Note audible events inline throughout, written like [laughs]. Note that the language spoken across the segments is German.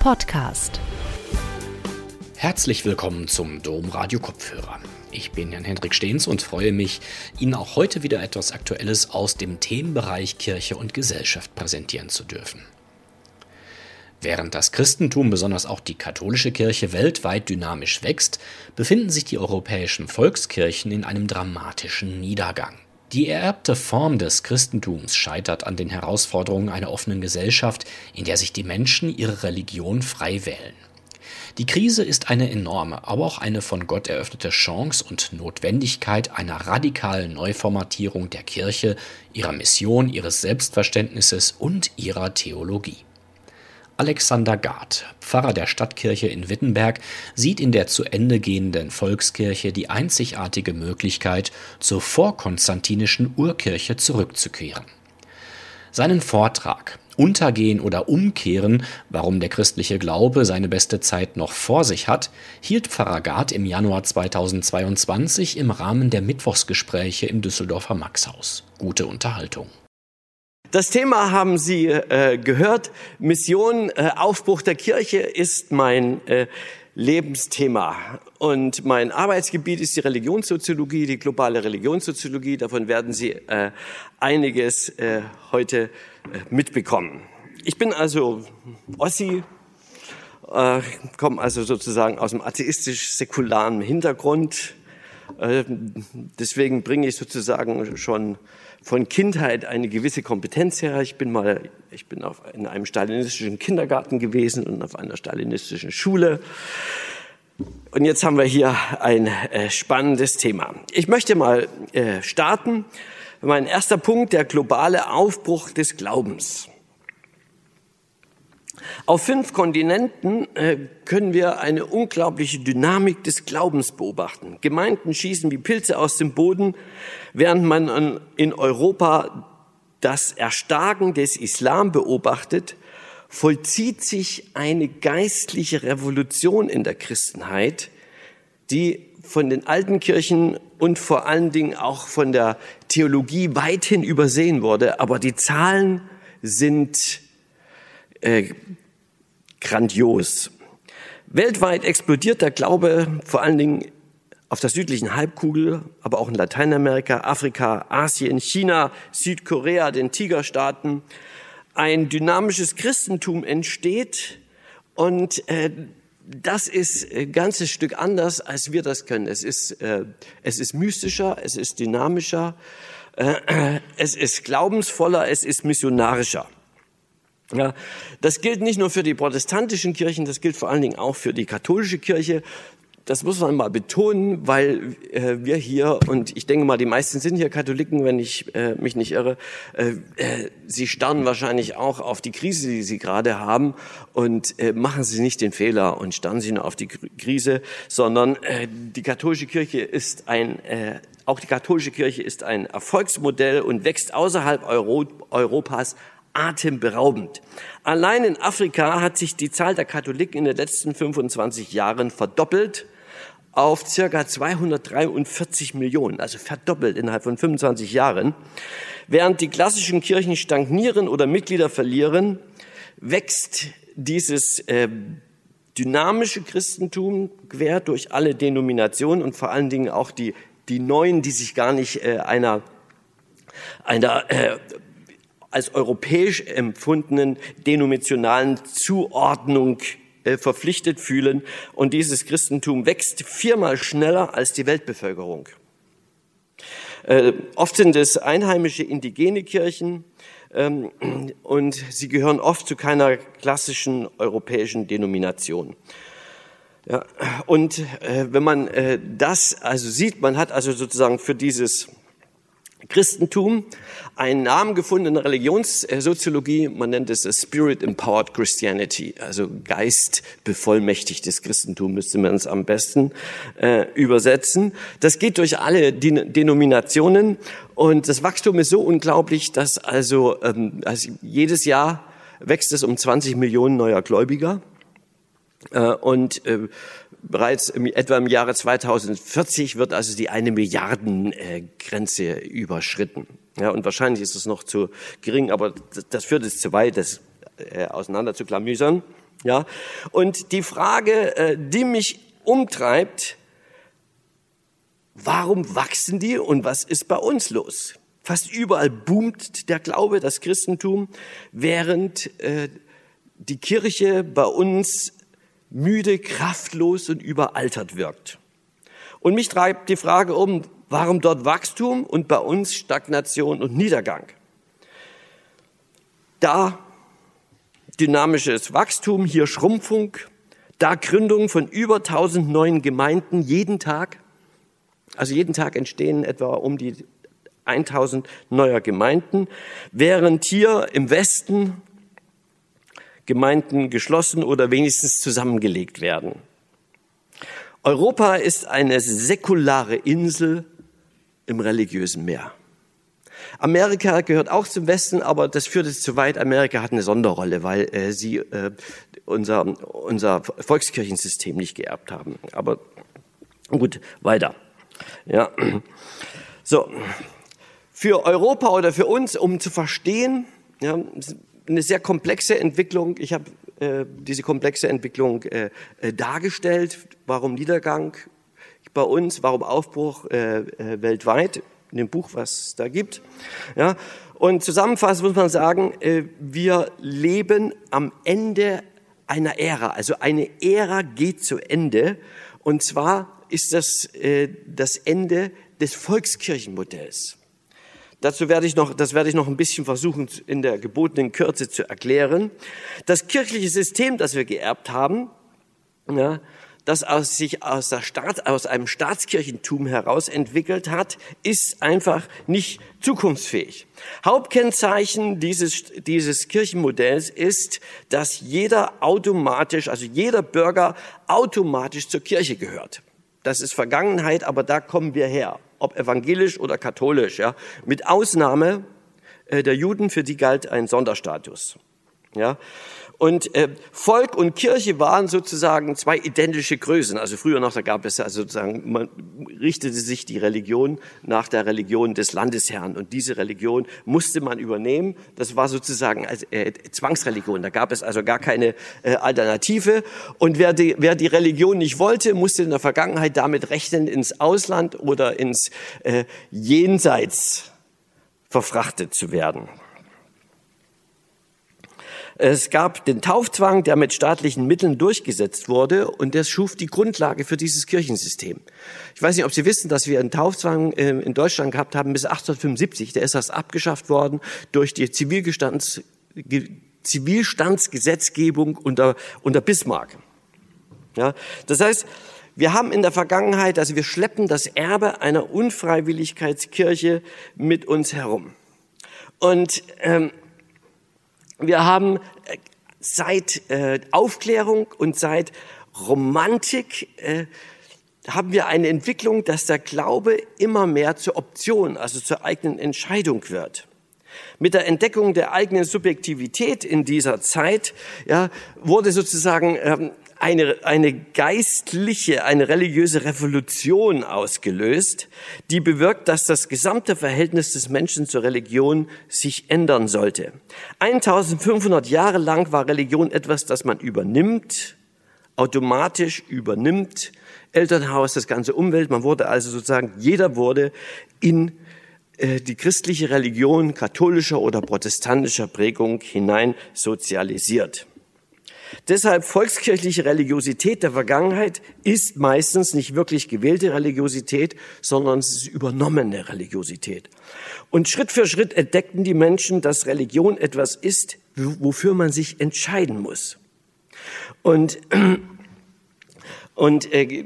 Podcast. Herzlich willkommen zum Dom Radio Kopfhörer. Ich bin Jan Hendrik Stehns und freue mich, Ihnen auch heute wieder etwas Aktuelles aus dem Themenbereich Kirche und Gesellschaft präsentieren zu dürfen. Während das Christentum, besonders auch die katholische Kirche, weltweit dynamisch wächst, befinden sich die europäischen Volkskirchen in einem dramatischen Niedergang. Die ererbte Form des Christentums scheitert an den Herausforderungen einer offenen Gesellschaft, in der sich die Menschen ihre Religion frei wählen. Die Krise ist eine enorme, aber auch eine von Gott eröffnete Chance und Notwendigkeit einer radikalen Neuformatierung der Kirche, ihrer Mission, ihres Selbstverständnisses und ihrer Theologie. Alexander Gard, Pfarrer der Stadtkirche in Wittenberg, sieht in der zu Ende gehenden Volkskirche die einzigartige Möglichkeit, zur vorkonstantinischen Urkirche zurückzukehren. Seinen Vortrag Untergehen oder Umkehren, warum der christliche Glaube seine beste Zeit noch vor sich hat, hielt Pfarrer Gard im Januar 2022 im Rahmen der Mittwochsgespräche im Düsseldorfer Maxhaus. Gute Unterhaltung. Das Thema haben Sie äh, gehört. Mission, äh, Aufbruch der Kirche ist mein äh, Lebensthema. Und mein Arbeitsgebiet ist die Religionssoziologie, die globale Religionssoziologie. Davon werden Sie äh, einiges äh, heute äh, mitbekommen. Ich bin also Ossi, komme also sozusagen aus dem atheistisch-säkularen Hintergrund. Deswegen bringe ich sozusagen schon von Kindheit eine gewisse Kompetenz her. Ich bin mal, ich bin auf, in einem stalinistischen Kindergarten gewesen und auf einer stalinistischen Schule. Und jetzt haben wir hier ein äh, spannendes Thema. Ich möchte mal äh, starten. Mein erster Punkt, der globale Aufbruch des Glaubens. Auf fünf Kontinenten äh, können wir eine unglaubliche Dynamik des Glaubens beobachten. Gemeinden schießen wie Pilze aus dem Boden, während man in Europa das Erstarken des Islam beobachtet, vollzieht sich eine geistliche Revolution in der Christenheit, die von den alten Kirchen und vor allen Dingen auch von der Theologie weithin übersehen wurde. Aber die Zahlen sind äh, grandios. Weltweit explodiert der Glaube vor allen Dingen auf der südlichen Halbkugel, aber auch in Lateinamerika, Afrika, Asien, China, Südkorea, den Tigerstaaten. Ein dynamisches Christentum entsteht und äh, das ist ein ganzes Stück anders, als wir das können. Es ist, äh, es ist mystischer, es ist dynamischer, äh, es ist glaubensvoller, es ist missionarischer. Ja, das gilt nicht nur für die protestantischen Kirchen, das gilt vor allen Dingen auch für die katholische Kirche. Das muss man mal betonen, weil äh, wir hier, und ich denke mal, die meisten sind hier Katholiken, wenn ich äh, mich nicht irre, äh, äh, sie starren wahrscheinlich auch auf die Krise, die sie gerade haben und äh, machen sie nicht den Fehler und starren sie nur auf die Krise, sondern äh, die katholische Kirche ist ein, auch die katholische Kirche ist ein Erfolgsmodell und wächst außerhalb Euro Europas atemberaubend. Allein in Afrika hat sich die Zahl der Katholiken in den letzten 25 Jahren verdoppelt auf circa 243 Millionen, also verdoppelt innerhalb von 25 Jahren. Während die klassischen Kirchen stagnieren oder Mitglieder verlieren, wächst dieses äh, dynamische Christentum quer durch alle Denominationen und vor allen Dingen auch die, die neuen, die sich gar nicht äh, einer, einer äh, als europäisch empfundenen denominationalen Zuordnung äh, verpflichtet fühlen. Und dieses Christentum wächst viermal schneller als die Weltbevölkerung. Äh, oft sind es einheimische indigene Kirchen ähm, und sie gehören oft zu keiner klassischen europäischen Denomination. Ja, und äh, wenn man das also sieht, man hat also sozusagen für dieses Christentum einen Namen gefunden in der Religionssoziologie. Man nennt es Spirit Empowered Christianity, also Geist bevollmächtigtes Christentum müsste man es am besten äh, übersetzen. Das geht durch alle Denominationen und das Wachstum ist so unglaublich, dass also, ähm, also jedes Jahr wächst es um 20 Millionen neuer Gläubiger. Äh, und äh, bereits im, etwa im Jahre 2040 wird also die eine Milliarden Grenze überschritten. Ja, und wahrscheinlich ist es noch zu gering, aber das, das führt es zu weit, das äh, auseinander zu klamüsern. Ja, und die Frage, äh, die mich umtreibt, warum wachsen die und was ist bei uns los? Fast überall boomt der Glaube, das Christentum, während äh, die Kirche bei uns müde, kraftlos und überaltert wirkt. Und mich treibt die Frage um, warum dort Wachstum und bei uns Stagnation und Niedergang? Da dynamisches Wachstum, hier Schrumpfung, da Gründung von über 1000 neuen Gemeinden jeden Tag. Also jeden Tag entstehen etwa um die 1000 neuer Gemeinden, während hier im Westen Gemeinden geschlossen oder wenigstens zusammengelegt werden. Europa ist eine säkulare Insel im religiösen Meer. Amerika gehört auch zum Westen, aber das führt es zu weit. Amerika hat eine Sonderrolle, weil äh, sie äh, unser, unser Volkskirchensystem nicht geerbt haben. Aber gut, weiter. Ja. So. Für Europa oder für uns, um zu verstehen, ja, eine sehr komplexe Entwicklung. Ich habe äh, diese komplexe Entwicklung äh, äh, dargestellt. Warum Niedergang bei uns, warum Aufbruch äh, äh weltweit? in dem Buch, was es da gibt. Ja, und zusammenfassend muss man sagen, äh, wir leben am Ende einer Ära. Also eine Ära geht zu Ende. Und zwar ist das äh, das Ende des Volkskirchenmodells. Dazu werde ich noch, das werde ich noch ein bisschen versuchen, in der gebotenen Kürze zu erklären. Das kirchliche System, das wir geerbt haben, ja, das aus sich aus, der Staat, aus einem Staatskirchentum heraus entwickelt hat, ist einfach nicht zukunftsfähig. Hauptkennzeichen dieses, dieses Kirchenmodells ist, dass jeder automatisch, also jeder Bürger automatisch zur Kirche gehört. Das ist Vergangenheit, aber da kommen wir her, ob evangelisch oder katholisch, ja, mit Ausnahme äh, der Juden, für die galt ein Sonderstatus. Ja, und äh, Volk und Kirche waren sozusagen zwei identische Größen. Also früher noch, da gab es ja sozusagen, man richtete sich die Religion nach der Religion des Landesherrn. Und diese Religion musste man übernehmen. Das war sozusagen als, äh, Zwangsreligion. Da gab es also gar keine äh, Alternative. Und wer die, wer die Religion nicht wollte, musste in der Vergangenheit damit rechnen, ins Ausland oder ins äh, Jenseits verfrachtet zu werden. Es gab den Taufzwang, der mit staatlichen Mitteln durchgesetzt wurde und das schuf die Grundlage für dieses Kirchensystem. Ich weiß nicht, ob Sie wissen, dass wir einen Taufzwang ähm, in Deutschland gehabt haben bis 1875. Der ist erst abgeschafft worden durch die Zivilgestands, Zivilstandsgesetzgebung unter, unter Bismarck. Ja, das heißt, wir haben in der Vergangenheit, also wir schleppen das Erbe einer Unfreiwilligkeitskirche mit uns herum. Und ähm, wir haben äh, seit äh, Aufklärung und seit Romantik äh, haben wir eine Entwicklung, dass der Glaube immer mehr zur Option, also zur eigenen Entscheidung wird. Mit der Entdeckung der eigenen Subjektivität in dieser Zeit ja, wurde sozusagen ähm, eine, eine geistliche, eine religiöse Revolution ausgelöst, die bewirkt, dass das gesamte Verhältnis des Menschen zur Religion sich ändern sollte. 1500 Jahre lang war Religion etwas, das man übernimmt, automatisch übernimmt. Elternhaus, das ganze Umwelt, man wurde also sozusagen, jeder wurde in äh, die christliche Religion katholischer oder protestantischer Prägung hinein sozialisiert. Deshalb volkskirchliche Religiosität der Vergangenheit ist meistens nicht wirklich gewählte Religiosität, sondern es ist übernommene Religiosität. Und Schritt für Schritt entdeckten die Menschen, dass Religion etwas ist, wofür man sich entscheiden muss. Und, [clears throat] und äh,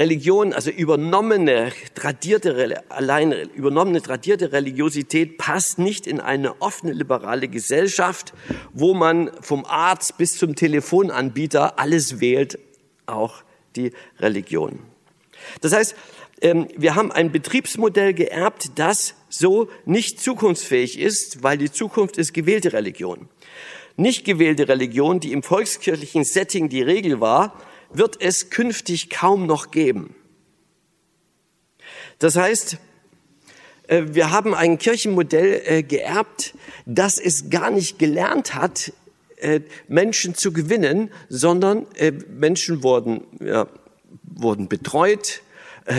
Religion, also übernommene, tradierte, allein übernommene, tradierte Religiosität passt nicht in eine offene, liberale Gesellschaft, wo man vom Arzt bis zum Telefonanbieter alles wählt, auch die Religion. Das heißt, ähm, wir haben ein Betriebsmodell geerbt, das so nicht zukunftsfähig ist, weil die Zukunft ist gewählte Religion. Nicht gewählte Religion, die im volkskirchlichen Setting die Regel war, wird es künftig kaum noch geben. Das heißt, äh, wir haben ein Kirchenmodell äh, geerbt, das es gar nicht gelernt hat, äh, Menschen zu gewinnen, sondern Menschen wurden, ja, wurden betreut,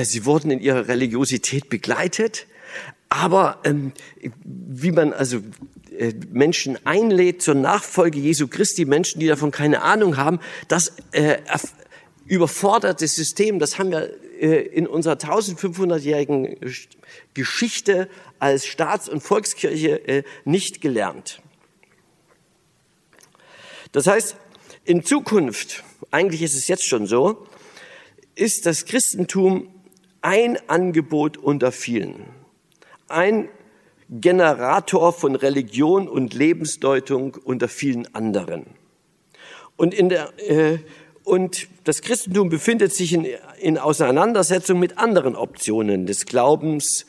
sie wurden in ihrer Religiosität begleitet. Aber ähm, wie man also Menschen einlädt zur Nachfolge Jesu Christi, Menschen, die davon keine Ahnung haben, das äh, überforderte System, das haben wir äh, in unserer 1500-jährigen Geschichte als Staats- und Volkskirche äh, nicht gelernt. Das heißt, in Zukunft, eigentlich ist es jetzt schon so, ist das Christentum ein Angebot unter vielen. Ein Generator von Religion und Lebensdeutung unter vielen anderen. Und, in der, äh, und das Christentum befindet sich in, in Auseinandersetzung mit anderen Optionen des Glaubens,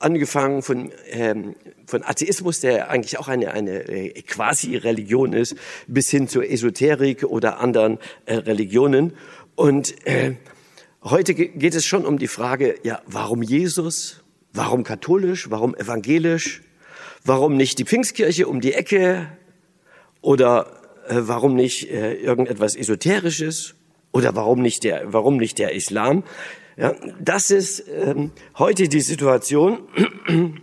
angefangen von, ähm, von Atheismus, der eigentlich auch eine, eine äh, Quasi-Religion ist, bis hin zur Esoterik oder anderen äh, Religionen. Und äh, heute geht es schon um die Frage, ja, warum Jesus? Warum katholisch? Warum evangelisch? Warum nicht die Pfingstkirche um die Ecke? Oder äh, warum nicht äh, irgendetwas Esoterisches? Oder warum nicht der, warum nicht der Islam? Ja, das ist ähm, heute die Situation. [clears throat]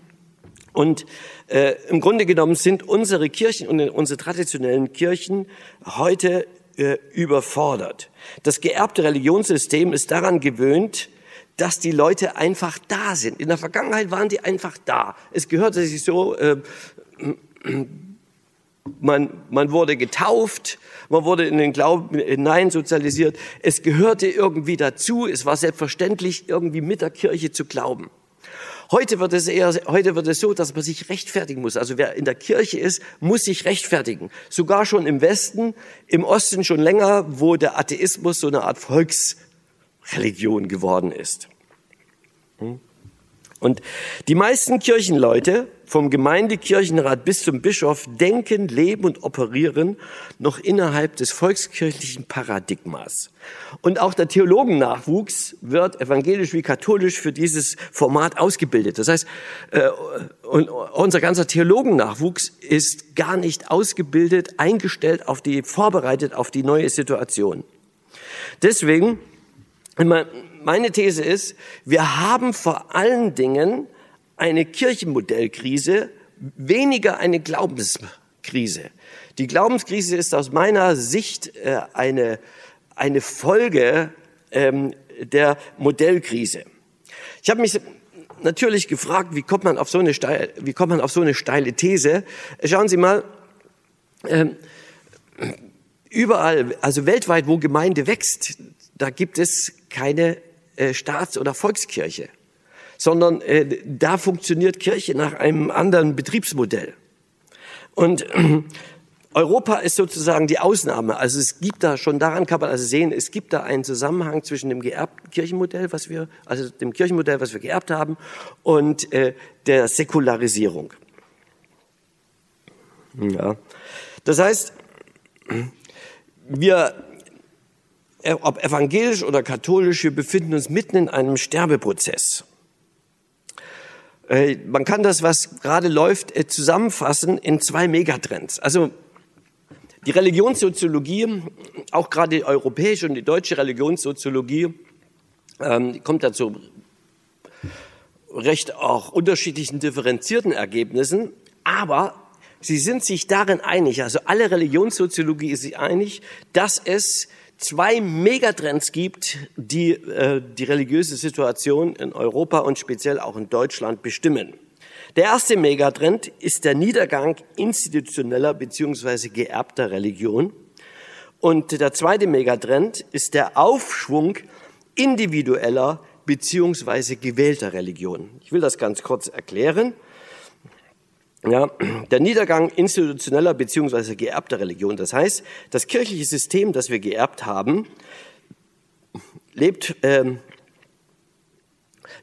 Und äh, im Grunde genommen sind unsere Kirchen und unsere traditionellen Kirchen heute äh, überfordert. Das geerbte Religionssystem ist daran gewöhnt, dass die Leute einfach da sind. In der Vergangenheit waren die einfach da. Es gehörte sich so, äh, man, man wurde getauft, man wurde in den Glauben hinein sozialisiert. Es gehörte irgendwie dazu, es war selbstverständlich, irgendwie mit der Kirche zu glauben. Heute wird es eher, heute wird es so, dass man sich rechtfertigen muss. Also wer in der Kirche ist, muss sich rechtfertigen. Sogar schon im Westen, im Osten schon länger, wo der Atheismus so eine Art Volksreligion geworden ist. Hm? Und die meisten Kirchenleute, vom Gemeindekirchenrat bis zum Bischof, denken, leben und operieren noch innerhalb des volkskirchlichen Paradigmas. Und auch der Theologennachwuchs wird evangelisch wie katholisch für dieses Format ausgebildet. Das heißt, äh, unser ganzer Theologennachwuchs ist gar nicht ausgebildet, eingestellt auf die, vorbereitet auf die neue Situation. Deswegen, meine These ist, wir haben vor allen Dingen eine Kirchenmodellkrise, weniger eine Glaubenskrise. Die Glaubenskrise ist aus meiner Sicht äh, eine, eine Folge ähm, der Modellkrise. Ich habe mich natürlich gefragt, wie kommt man auf so eine steile, wie kommt man auf so eine steile These? Schauen Sie mal, ähm, überall, also weltweit, wo Gemeinde wächst, da gibt es keine äh, Staats- oder Volkskirche, sondern äh, da funktioniert Kirche nach einem anderen Betriebsmodell. Und äh, Europa ist sozusagen die Ausnahme. Also es gibt da schon daran kann man also sehen, es gibt da einen Zusammenhang zwischen dem geerbten Kirchenmodell, was wir, also dem Kirchenmodell, was wir geerbt haben, und der Säkularisierung. Ja. Das heißt, wir ob evangelisch oder katholisch, wir befinden uns mitten in einem Sterbeprozess. Äh, man kann das, was gerade läuft, äh, zusammenfassen in zwei Megatrends. Also die Religionssoziologie, auch gerade die europäische und die deutsche Religionssoziologie, ähm, kommt dazu recht auch unterschiedlichen differenzierten Ergebnissen, aber sie sind sich darin einig, also alle Religionssoziologie ist sich einig, dass es zwei Megatrends gibt, die äh, die religiöse Situation in Europa und speziell auch in Deutschland bestimmen. Der erste Megatrend ist der Niedergang institutioneller beziehungsweise geerbter Religion. Und der zweite Megatrend ist der Aufschwung individueller beziehungsweise gewählter Religion. Ich will das ganz kurz erklären. Ja, der Niedergang institutioneller beziehungsweise geerbter Religion. Das heißt, das kirchliche System, das wir geerbt haben, lebt, ähm,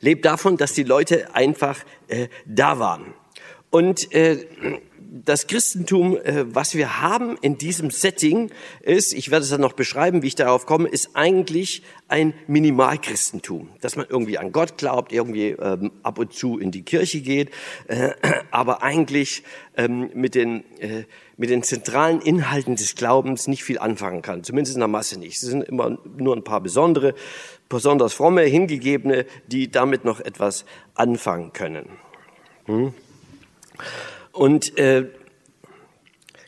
lebt davon, dass die Leute einfach äh, da waren. Und äh, das Christentum, äh, was wir haben in diesem Setting, ist, ich werde es dann noch beschreiben, wie ich darauf komme, ist eigentlich ein Minimalchristentum, dass man irgendwie an Gott glaubt, irgendwie ähm, ab und zu in die Kirche geht, äh, aber eigentlich ähm, mit den äh, mit den zentralen Inhalten des Glaubens nicht viel anfangen kann, zumindest in der Masse nicht. Es sind immer nur ein paar besondere, besonders fromme, hingegebene, die damit noch etwas anfangen können. Hm? Und äh,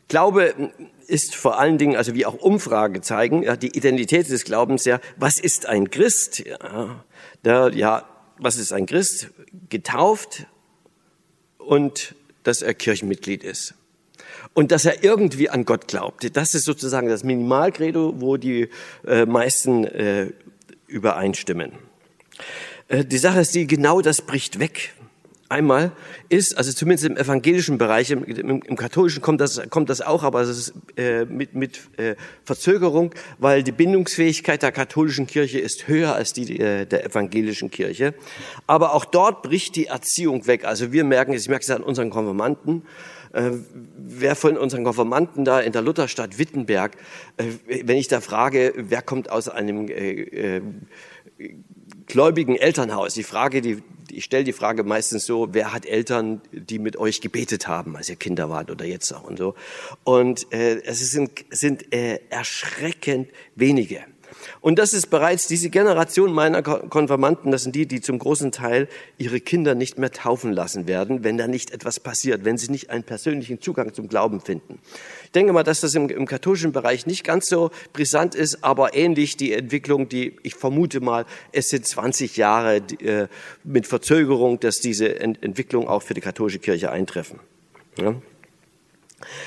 Glaube ist vor allen Dingen, also wie auch Umfragen zeigen, ja, die Identität des Glaubens ja, was ist ein Christ? Ja, der, ja, was ist ein Christ? Getauft und dass er Kirchenmitglied ist. Und dass er irgendwie an Gott glaubt. Das ist sozusagen das Minimalcredo, wo die äh, meisten äh, übereinstimmen. Äh, die Sache ist die, genau das bricht weg. Einmal ist, also zumindest im evangelischen Bereich, im, im, im katholischen kommt das, kommt das auch, aber es ist äh, mit, mit äh, Verzögerung, weil die Bindungsfähigkeit der katholischen Kirche ist höher als die äh, der evangelischen Kirche. Aber auch dort bricht die Erziehung weg. Also wir merken, ich merke es an unseren Konfirmanden, äh, wer von unseren Konfirmanden da in der Lutherstadt Wittenberg, äh, wenn ich da frage, wer kommt aus einem äh, äh, gläubigen Elternhaus, ich frage die, ich stelle die Frage meistens so, wer hat Eltern, die mit euch gebetet haben, als ihr Kinder wart oder jetzt auch und so. Und äh, es sind, sind äh, erschreckend wenige. Und das ist bereits diese Generation meiner Konfirmanden, das sind die, die zum großen Teil ihre Kinder nicht mehr taufen lassen werden, wenn da nicht etwas passiert, wenn sie nicht einen persönlichen Zugang zum Glauben finden. Ich denke mal, dass das im, im katholischen Bereich nicht ganz so brisant ist, aber ähnlich die Entwicklung, die ich vermute mal, es sind 20 Jahre äh, mit Verzögerung, dass diese Ent Entwicklung auch für die katholische Kirche eintreffen. Ja?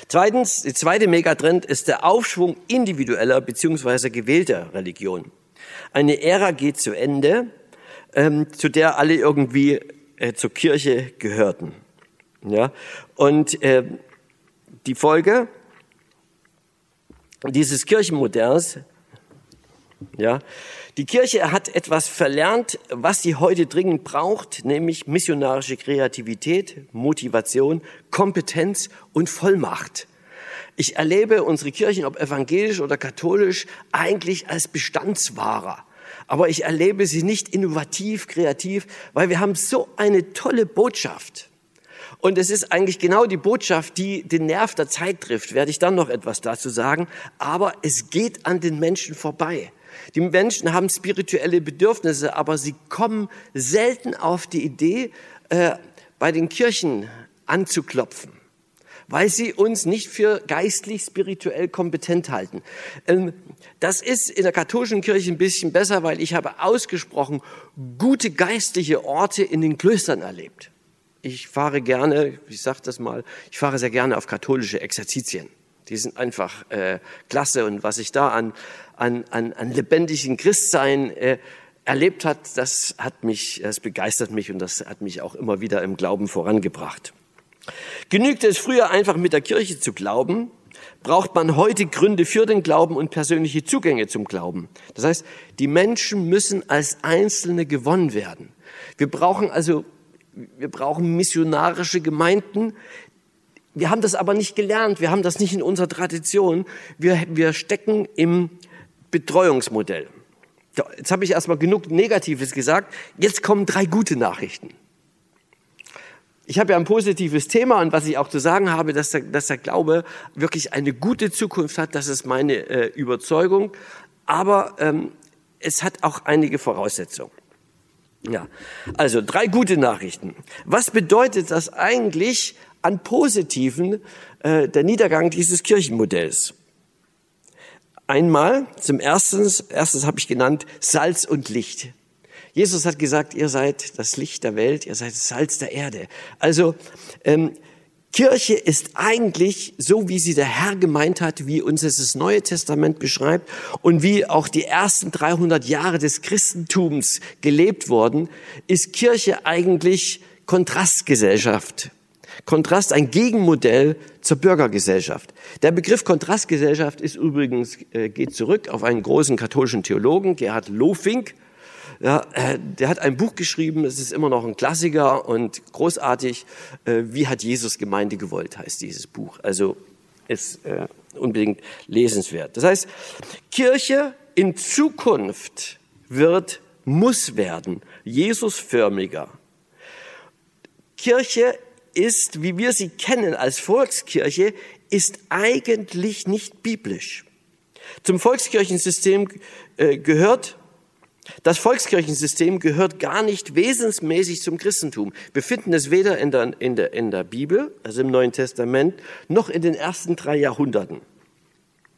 Zweitens, die zweite Megatrend ist der Aufschwung individueller beziehungsweise gewählter Religion. Eine Ära geht zu Ende, ähm, zu der alle irgendwie äh, zur Kirche gehörten. Ja? Und äh, die Folge dieses Kirchenmodells ja, die Kirche hat etwas verlernt, was sie heute dringend braucht, nämlich missionarische Kreativität, Motivation, Kompetenz und Vollmacht. Ich erlebe unsere Kirchen, ob evangelisch oder katholisch, eigentlich als Bestandswahrer. Aber ich erlebe sie nicht innovativ, kreativ, weil wir haben so eine tolle Botschaft. Und es ist eigentlich genau die Botschaft, die den Nerv der Zeit trifft, werde ich dann noch etwas dazu sagen. Aber es geht an den Menschen vorbei. Die Menschen haben spirituelle Bedürfnisse, aber sie kommen selten auf die Idee, äh, bei den Kirchen anzuklopfen, weil sie uns nicht für geistlich, spirituell kompetent halten. Ähm, das ist in der katholischen Kirche ein bisschen besser, weil ich habe ausgesprochen gute geistliche Orte in den Klöstern erlebt. Ich fahre gerne, ich sage das mal, ich fahre sehr gerne auf katholische Exerzitien. Die sind einfach äh, klasse und was ich da an an, an, an lebendigen Christsein äh, erlebt hat, das hat mich, das begeistert mich und das hat mich auch immer wieder im Glauben vorangebracht. Genügte es früher einfach mit der Kirche zu glauben, braucht man heute Gründe für den Glauben und persönliche Zugänge zum Glauben. Das heißt, die Menschen müssen als Einzelne gewonnen werden. Wir brauchen also, wir brauchen missionarische Gemeinden. Wir haben das aber nicht gelernt. Wir haben das nicht in unserer Tradition. Wir, wir stecken im Betreuungsmodell. Jetzt habe ich erstmal genug Negatives gesagt. Jetzt kommen drei gute Nachrichten. Ich habe ja ein positives Thema und was ich auch zu sagen habe, dass der, dass der Glaube wirklich eine gute Zukunft hat, das ist meine äh, Überzeugung. Aber ähm, es hat auch einige Voraussetzungen. Ja, also drei gute Nachrichten. Was bedeutet das eigentlich an Positiven äh, der Niedergang dieses Kirchenmodells? Einmal, zum ersten, erstes habe ich genannt, Salz und Licht. Jesus hat gesagt, ihr seid das Licht der Welt, ihr seid das Salz der Erde. Also ähm, Kirche ist eigentlich so, wie sie der Herr gemeint hat, wie uns das Neue Testament beschreibt und wie auch die ersten 300 Jahre des Christentums gelebt worden, ist Kirche eigentlich Kontrastgesellschaft. Kontrast ein Gegenmodell zur Bürgergesellschaft. Der Begriff Kontrastgesellschaft ist übrigens, äh, geht zurück auf einen großen katholischen Theologen, Gerhard Lofink, Ja, äh, der hat ein Buch geschrieben, es ist immer noch ein Klassiker und großartig. Äh, Wie hat Jesus Gemeinde gewollt, heißt dieses Buch. Also ist äh, unbedingt lesenswert. Das heißt, Kirche in Zukunft wird, muss werden, Jesusförmiger. Kirche ist, wie wir sie kennen als Volkskirche, ist eigentlich nicht biblisch. Zum Volkskirchensystem äh, gehört das Volkskirchensystem gehört gar nicht wesensmäßig zum Christentum. Wir finden es weder in der, in, der, in der Bibel, also im Neuen Testament, noch in den ersten drei Jahrhunderten.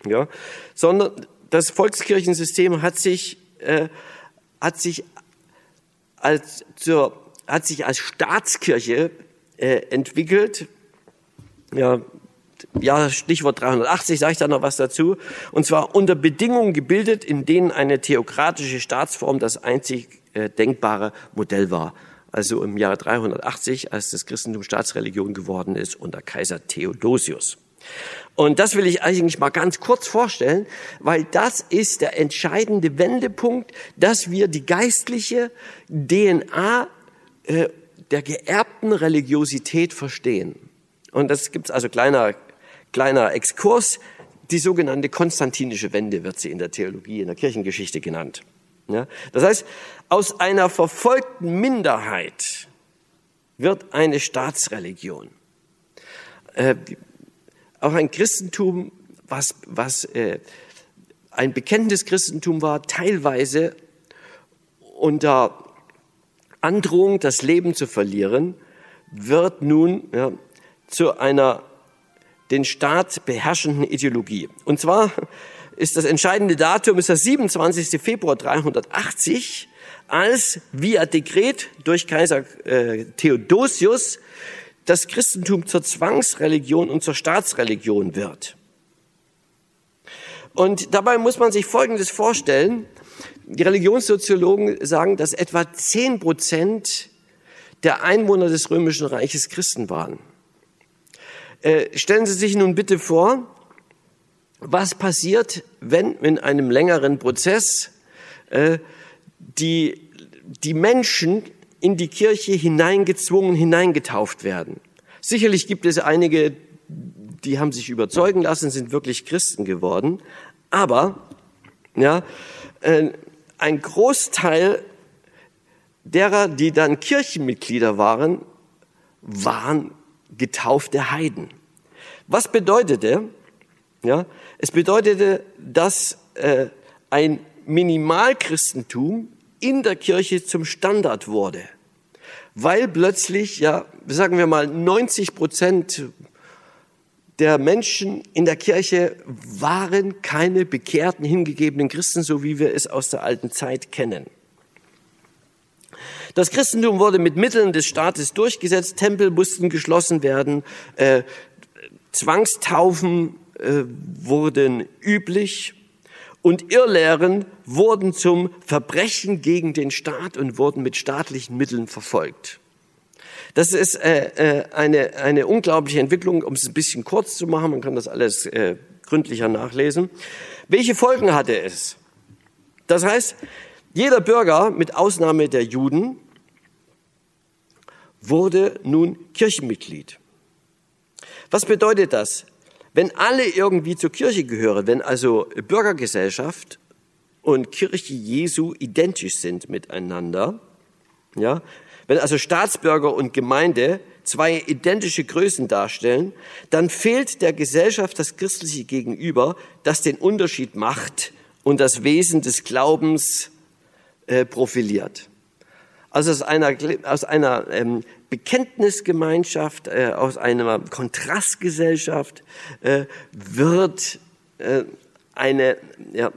Ja, sondern das Volkskirchensystem hat sich, äh, hat sich als, zur, hat sich als Staatskirche äh, entwickelt. Ja, ja, Stichwort 380, sage ich da noch was dazu. Und zwar unter Bedingungen gebildet, in denen eine theokratische Staatsform das einzig äh, denkbare Modell war. Also im Jahr 380, als das Christentum Staatsreligion geworden ist unter Kaiser Theodosius. Und das will ich eigentlich mal ganz kurz vorstellen, weil das ist der entscheidende Wendepunkt, dass wir die geistliche DNA äh, der geerbten Religiosität verstehen. Und das gibt's also kleiner Kleiner Exkurs. Die sogenannte konstantinische Wende wird sie in der Theologie, in der Kirchengeschichte genannt. Ja, das heißt, aus einer verfolgten Minderheit wird eine Staatsreligion. Äh, auch ein Christentum, was, was äh, ein bekennendes Christentum war, teilweise unter Androhung, das Leben zu verlieren, wird nun ja, zu einer den Staat beherrschenden Ideologie. Und zwar ist das entscheidende Datum ist das 27. Februar 380, als via Dekret durch Kaiser äh, Theodosius das Christentum zur Zwangsreligion und zur Staatsreligion wird. Und dabei muss man sich Folgendes vorstellen. Die Religionssoziologen sagen, dass etwa zehn Prozent der Einwohner des Römischen Reiches Christen waren. Äh, stellen Sie sich nun bitte vor, was passiert, wenn in einem längeren Prozess äh, die, die Menschen in die Kirche hineingezwungen, hineingetauft werden. Sicherlich gibt es einige, die haben sich überzeugen lassen, sind wirklich Christen geworden, aber ja, äh, ein Großteil derer, die dann Kirchenmitglieder waren, waren getaufte Heiden. Was bedeutete? Ja, es bedeutete, dass äh, ein Minimalchristentum in der Kirche zum Standard wurde, weil plötzlich, ja, sagen wir mal, 90 Prozent der Menschen in der Kirche waren keine bekehrten, hingegebenen Christen, so wie wir es aus der alten Zeit kennen. Das Christentum wurde mit Mitteln des Staates durchgesetzt, Tempel mussten geschlossen werden, äh, Zwangstaufen äh, wurden üblich und Irrlehren wurden zum Verbrechen gegen den Staat und wurden mit staatlichen Mitteln verfolgt. Das ist äh, äh, eine, eine unglaubliche Entwicklung, um es ein bisschen kurz zu machen, man kann das alles äh, gründlicher nachlesen. Welche Folgen hatte es? Das heißt, jeder Bürger, mit Ausnahme der Juden, wurde nun Kirchenmitglied. Was bedeutet das? Wenn alle irgendwie zur Kirche gehören, wenn also Bürgergesellschaft und Kirche Jesu identisch sind miteinander, ja, wenn also Staatsbürger und Gemeinde zwei identische Größen darstellen, dann fehlt der Gesellschaft das christliche Gegenüber, das den Unterschied macht und das Wesen des Glaubens äh, profiliert. Also aus einer, aus einer ähm, Bekenntnisgemeinschaft, äh, aus einer Kontrastgesellschaft äh, wird äh, eine, ja,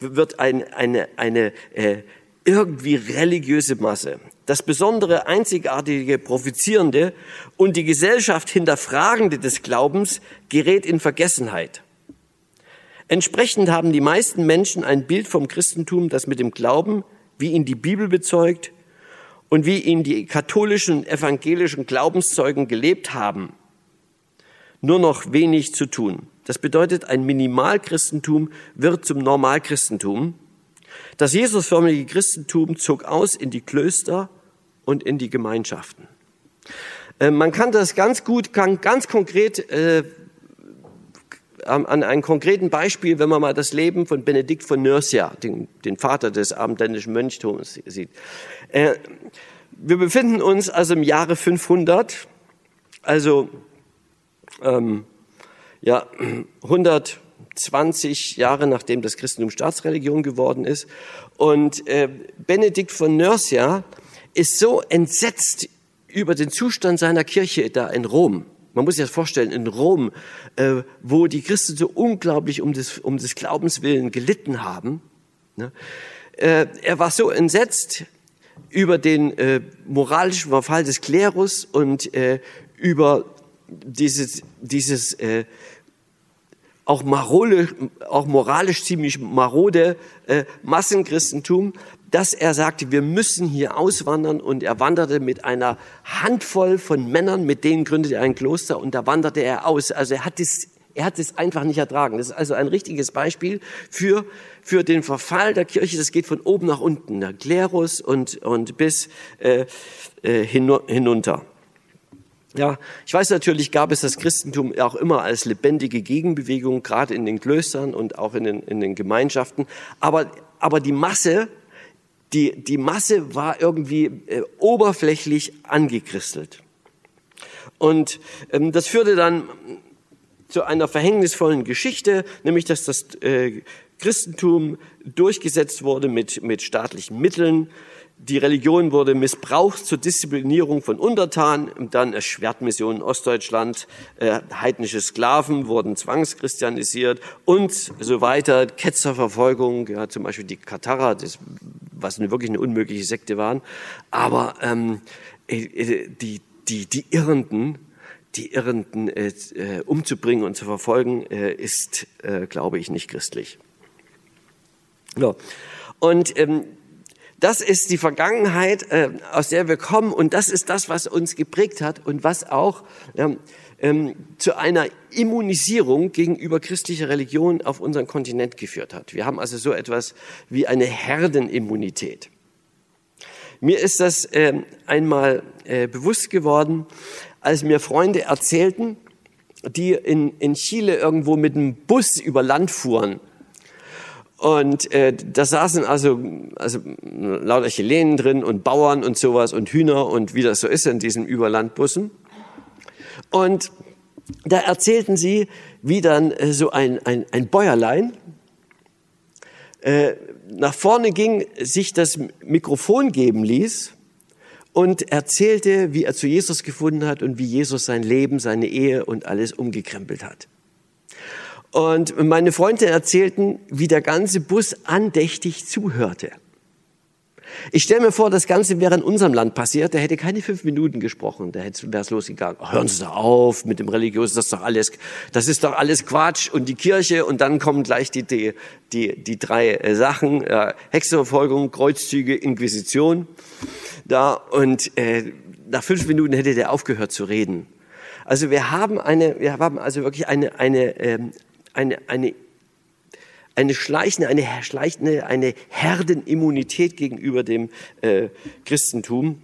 wird ein, eine, eine äh, irgendwie religiöse Masse. Das besondere, einzigartige, profizierende und die Gesellschaft hinterfragende des Glaubens gerät in Vergessenheit. Entsprechend haben die meisten Menschen ein Bild vom Christentum, das mit dem Glauben, wie ihn die Bibel bezeugt, und wie ihn die katholischen evangelischen Glaubenszeugen gelebt haben, nur noch wenig zu tun. Das bedeutet, ein Minimalchristentum wird zum Normalchristentum Das Jesusförmige Christentum zog aus in die Klöster und in die Gemeinschaften. Äh, man kann das ganz gut, ganz konkret äh, an einem konkreten Beispiel, wenn man mal das Leben von Benedikt von Nursia, den, den Vater des abendländischen Mönchtums, sieht. Äh, wir befinden uns also im Jahre 500, also ähm, ja 120 Jahre nachdem das Christentum Staatsreligion geworden ist. Und äh, Benedikt von Nursia ist so entsetzt über den Zustand seiner Kirche da in Rom. Man muss sich das vorstellen, in Rom, äh, wo die Christen so unglaublich um des, um des Glaubens willen gelitten haben. Ne? Äh, er war so entsetzt über den äh, moralischen Verfall des Klerus und äh, über dieses, dieses äh, auch, marole, auch moralisch ziemlich marode äh, Massenchristentum, dass er sagte, wir müssen hier auswandern und er wanderte mit einer Handvoll von Männern, mit denen gründete er ein Kloster und da wanderte er aus. Also er hat es, er hat es einfach nicht ertragen. Das ist also ein richtiges Beispiel für, für den Verfall der Kirche. Das geht von oben nach unten, der Klerus und, und bis äh, äh, hinunter. Ja, ich weiß natürlich, gab es das Christentum auch immer als lebendige Gegenbewegung, gerade in den Klöstern und auch in den, in den Gemeinschaften. Aber, aber die Masse die, die Masse war irgendwie äh, oberflächlich angekristelt. Und ähm, das führte dann zu einer verhängnisvollen Geschichte, nämlich dass das äh, Christentum durchgesetzt wurde mit, mit staatlichen Mitteln, die Religion wurde missbraucht zur Disziplinierung von Untertanen, dann Schwertmission in Ostdeutschland, äh, heidnische Sklaven wurden zwangschristianisiert und so weiter, Ketzerverfolgung, ja, zum Beispiel die Katharer, das, was eine, wirklich eine unmögliche Sekte waren, aber ähm, äh, äh die, die, die Irrenden, die Irrenden äh, äh, umzubringen und zu verfolgen, äh, ist, äh, glaube ich, nicht christlich. So. Und ähm, das ist die Vergangenheit, äh, aus der wir kommen und das ist das, was uns geprägt hat und was auch ähm, ähm, zu einer Immunisierung gegenüber christlicher Religion auf unserem Kontinent geführt hat. Wir haben also so etwas wie eine Herdenimmunität. Mir ist das äh, einmal äh, bewusst geworden, als mir Freunde erzählten, die in, in Chile irgendwo mit einem Bus über Land fuhren und äh, da saßen also, also lauter Chilenen drin und Bauern und sowas und Hühner und wie das so ist in diesen Überlandbussen. Und da erzählten sie, wie dann äh, so ein, ein, ein Bäuerlein äh, nach vorne ging, sich das Mikrofon geben ließ und erzählte, wie er zu Jesus gefunden hat und wie Jesus sein Leben, seine Ehe und alles umgekrempelt hat. Und meine Freunde erzählten, wie der ganze Bus andächtig zuhörte. Ich stelle mir vor, das Ganze wäre in unserem Land passiert, der hätte keine fünf Minuten gesprochen, da wäre es losgegangen. hören Sie doch auf mit dem Religiösen, das ist doch alles, das ist doch alles Quatsch und die Kirche und dann kommen gleich die, die, die, die drei äh, Sachen, äh, Hexenverfolgung, Kreuzzüge, Inquisition. Da, und äh, nach fünf Minuten hätte der aufgehört zu reden. Also wir haben eine, wir haben also wirklich eine, eine, ähm, eine, eine, eine schleichende, eine schleichende, eine Herdenimmunität gegenüber dem äh, Christentum.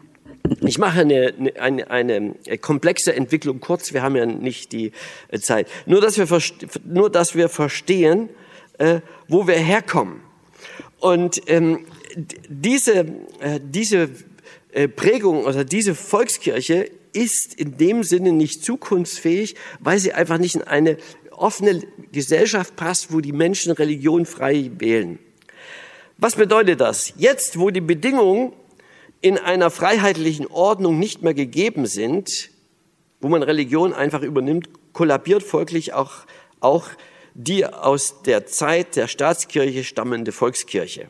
Ich mache eine, eine, eine komplexe Entwicklung kurz, wir haben ja nicht die äh, Zeit. Nur, dass wir, nur, dass wir verstehen, äh, wo wir herkommen. Und ähm, diese, äh, diese äh, Prägung oder diese Volkskirche ist in dem Sinne nicht zukunftsfähig, weil sie einfach nicht in eine offene Gesellschaft passt, wo die Menschen Religion frei wählen. Was bedeutet das? Jetzt, wo die Bedingungen in einer freiheitlichen Ordnung nicht mehr gegeben sind, wo man Religion einfach übernimmt, kollabiert folglich auch, auch die aus der Zeit der Staatskirche stammende Volkskirche.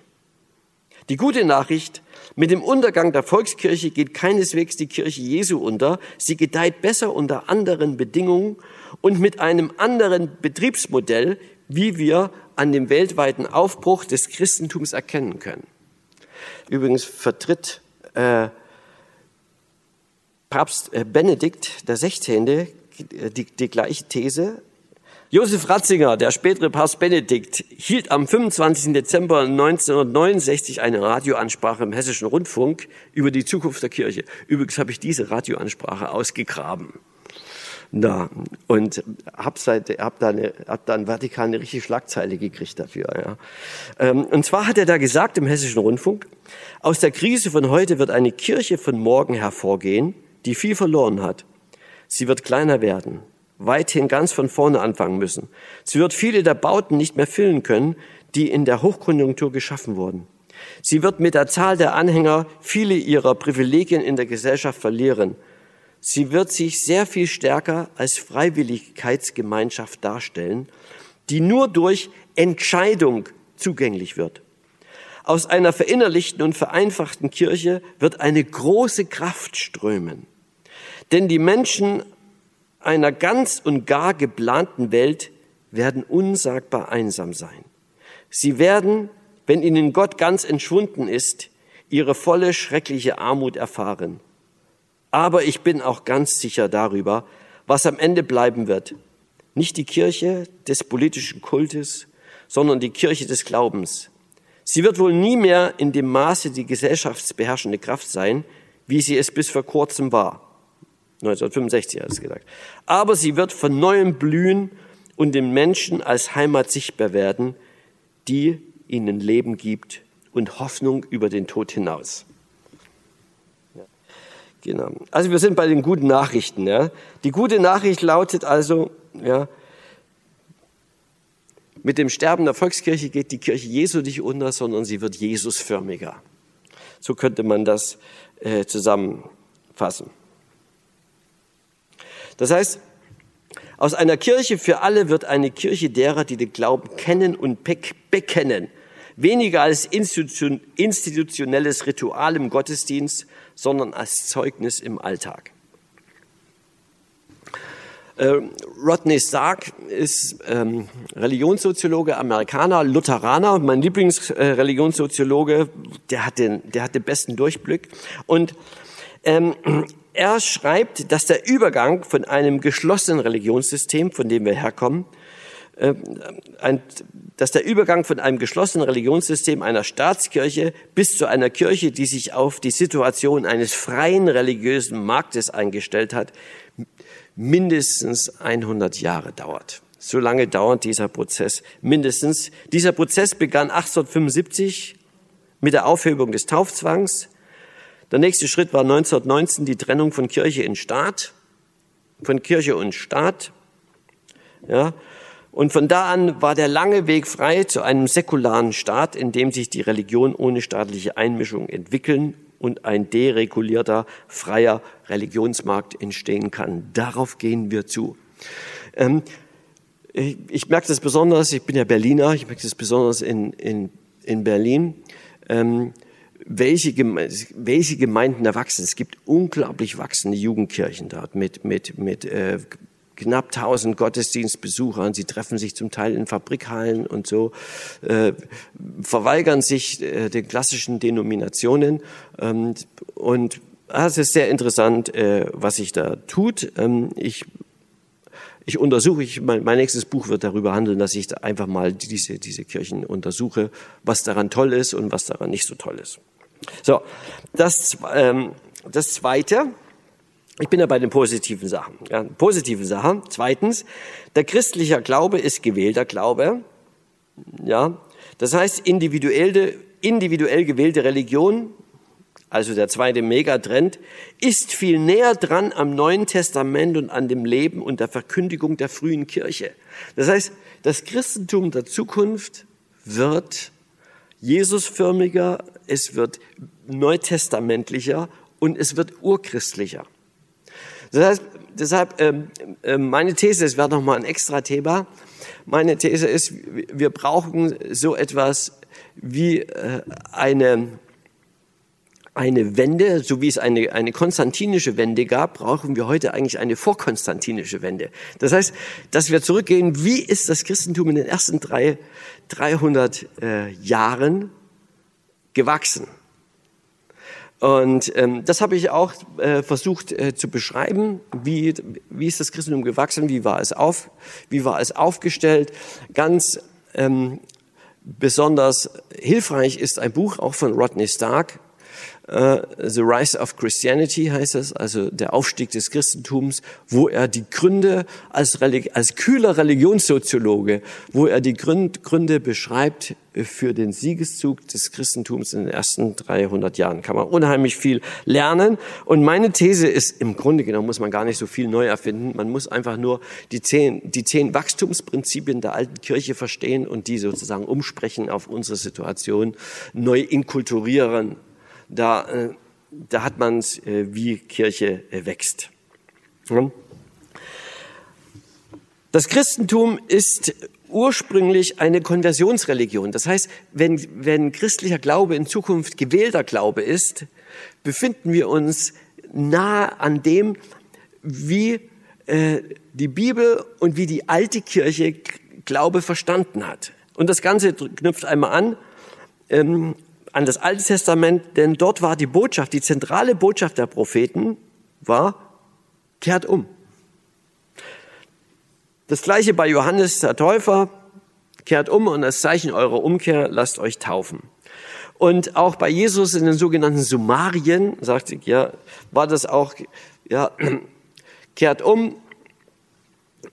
Die gute Nachricht, mit dem Untergang der Volkskirche geht keineswegs die Kirche Jesu unter, sie gedeiht besser unter anderen Bedingungen und mit einem anderen Betriebsmodell, wie wir an dem weltweiten Aufbruch des Christentums erkennen können. Übrigens vertritt äh, Papst äh, Benedikt der 16. Die, die gleiche These Josef Ratzinger, der spätere Papst Benedikt, hielt am 25. Dezember 1969 eine Radioansprache im Hessischen Rundfunk über die Zukunft der Kirche. Übrigens habe ich diese Radioansprache ausgegraben. Na, und hab seit, hab da, eine, hab da in Vatikan eine richtige Schlagzeile gekriegt dafür. Ja. Ähm, und zwar hat er da gesagt im Hessischen Rundfunk, aus der Krise von heute wird eine Kirche von morgen hervorgehen, die viel verloren hat. Sie wird kleiner werden, weithin ganz von vorne anfangen müssen. Sie wird viele der Bauten nicht mehr füllen können, die in der Hochkonjunktur geschaffen wurden. Sie wird mit der Zahl der Anhänger viele ihrer Privilegien in der Gesellschaft verlieren. Sie wird sich sehr viel stärker als Freiwilligkeitsgemeinschaft darstellen, die nur durch Entscheidung zugänglich wird. Aus einer verinnerlichten und vereinfachten Kirche wird eine große Kraft strömen. Denn die Menschen einer ganz und gar geplanten Welt werden unsagbar einsam sein. Sie werden, wenn ihnen Gott ganz entschwunden ist, ihre volle schreckliche Armut erfahren. Aber ich bin auch ganz sicher darüber, was am Ende bleiben wird. Nicht die Kirche des politischen Kultes, sondern die Kirche des Glaubens. Sie wird wohl nie mehr in dem Maße die gesellschaftsbeherrschende Kraft sein, wie sie es bis vor kurzem war. 1965 hat es gesagt. Aber sie wird von neuem blühen und den Menschen als Heimat sichtbar werden, die ihnen Leben gibt und Hoffnung über den Tod hinaus. Ja, genau. Also wir sind bei den guten Nachrichten. Ja. Die gute Nachricht lautet also, ja, mit dem Sterben der Volkskirche geht die Kirche Jesu nicht unter, sondern sie wird Jesusförmiger. So könnte man das äh, zusammenfassen. Das heißt, aus einer Kirche für alle wird eine Kirche derer, die den Glauben kennen und bekennen. Weniger als institutionelles Ritual im Gottesdienst, sondern als Zeugnis im Alltag. Äh, Rodney Stark ist ähm, Religionssoziologe, Amerikaner, Lutheraner, mein Lieblingsreligionssoziologe, äh, der hat den, der hat den besten Durchblick. Und ähm, er schreibt, dass der Übergang von einem geschlossenen Religionssystem, von dem wir herkommen, äh, ein, dass der Übergang von einem geschlossenen Religionssystem einer Staatskirche bis zu einer Kirche, die sich auf die Situation eines freien religiösen Marktes eingestellt hat, mindestens 100 Jahre dauert. So lange dauert dieser Prozess mindestens. Dieser Prozess begann 1875 mit der Aufhebung des Taufzwangs. Der nächste Schritt war 1919 die Trennung von Kirche und Staat, von Kirche und Staat. Ja, und von da an war der lange Weg frei zu einem säkularen Staat, in dem sich die Religion ohne staatliche Einmischung entwickeln und ein deregulierter, freier Religionsmarkt entstehen kann. Darauf gehen wir zu. Ähm, ich, ich, merke das besonders, ich bin ja Berliner, ich merke das besonders in, in, in Berlin. Ähm, welche, welche Gemeinden da wachsen. Es gibt unglaublich wachsende Jugendkirchen dort mit, mit, mit äh, knapp 1000 Gottesdienstbesuchern. Sie treffen sich zum Teil in Fabrikhallen und so, äh, verweigern sich äh, den klassischen Denominationen. Ähm, und es ist sehr interessant, äh, was sich da tut. Ähm, ich ich untersuche, ich, mein, mein nächstes Buch wird darüber handeln, dass ich da einfach mal diese, diese Kirchen untersuche, was daran toll ist und was daran nicht so toll ist. So, das, ähm, das Zweite, ich bin ja bei den positiven Sachen. Ja, positive Sachen. Zweitens, der christliche Glaube ist gewählter Glaube. Ja, das heißt, individuell, individuell gewählte Religion also der zweite Megatrend, ist viel näher dran am Neuen Testament und an dem Leben und der Verkündigung der frühen Kirche. Das heißt, das Christentum der Zukunft wird Jesusförmiger, es wird neutestamentlicher und es wird urchristlicher. Das heißt, deshalb ähm, äh, meine These, es wäre nochmal ein extra Thema. Meine These ist, wir brauchen so etwas wie äh, eine eine Wende, so wie es eine, eine konstantinische Wende gab, brauchen wir heute eigentlich eine vorkonstantinische Wende. Das heißt, dass wir zurückgehen, wie ist das Christentum in den ersten drei, 300 äh, Jahren gewachsen? Und ähm, das habe ich auch äh, versucht äh, zu beschreiben. Wie, wie ist das Christentum gewachsen? Wie war es auf? Wie war es aufgestellt? Ganz ähm, besonders hilfreich ist ein Buch auch von Rodney Stark, Uh, The Rise of Christianity heißt es, also der Aufstieg des Christentums, wo er die Gründe als, als kühler Religionssoziologe, wo er die Gründe, Gründe beschreibt für den Siegeszug des Christentums in den ersten 300 Jahren. Kann man unheimlich viel lernen. Und meine These ist, im Grunde genommen muss man gar nicht so viel neu erfinden. Man muss einfach nur die zehn, die zehn Wachstumsprinzipien der alten Kirche verstehen und die sozusagen umsprechen auf unsere Situation, neu inkulturieren da, äh, da hat man es, äh, wie Kirche äh, wächst. Das Christentum ist ursprünglich eine Konversionsreligion. Das heißt, wenn, wenn christlicher Glaube in Zukunft gewählter Glaube ist, befinden wir uns nahe an dem, wie äh, die Bibel und wie die alte Kirche Glaube verstanden hat. Und das Ganze knüpft einmal an ähm, an das Alte Testament, denn dort war die Botschaft, die zentrale Botschaft der Propheten war, kehrt um. Das gleiche bei Johannes der Täufer, kehrt um und als Zeichen eurer Umkehr lasst euch taufen. Und auch bei Jesus in den sogenannten Summarien, sagte ich, ja, war das auch, ja, [clears throat] kehrt um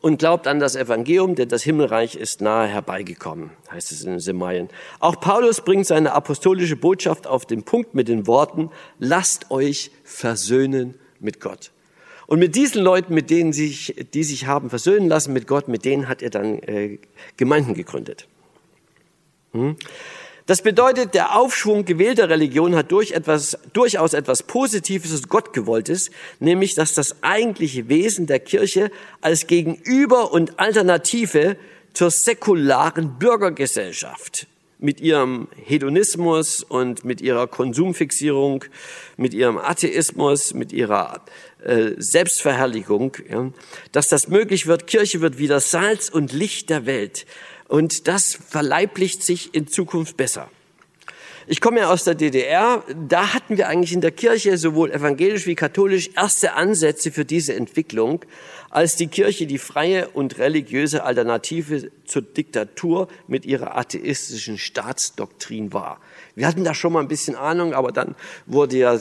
und glaubt an das Evangelium, denn das Himmelreich ist nahe herbeigekommen, heißt es in den Semeien. Auch Paulus bringt seine apostolische Botschaft auf den Punkt mit den Worten, lasst euch versöhnen mit Gott. Und mit diesen Leuten, mit denen sich, die sich haben versöhnen lassen mit Gott, mit denen hat er dann äh, Gemeinden gegründet. Hm? Das bedeutet, der Aufschwung gewählter Religion hat durch etwas, durchaus etwas Positives und Gottgewolltes, nämlich dass das eigentliche Wesen der Kirche als Gegenüber und Alternative zur säkularen Bürgergesellschaft mit ihrem Hedonismus und mit ihrer Konsumfixierung, mit ihrem Atheismus, mit ihrer äh, Selbstverherrlichung, dass das möglich wird. Kirche wird wieder Salz und Licht der Welt. Und das verleiblicht sich in Zukunft besser. Ich komme ja aus der DDR. Da hatten wir eigentlich in der Kirche, sowohl evangelisch wie katholisch, erste Ansätze für diese Entwicklung, als die Kirche die freie und religiöse Alternative zur Diktatur mit ihrer atheistischen Staatsdoktrin war. Wir hatten da schon mal ein bisschen Ahnung, aber dann wurde ja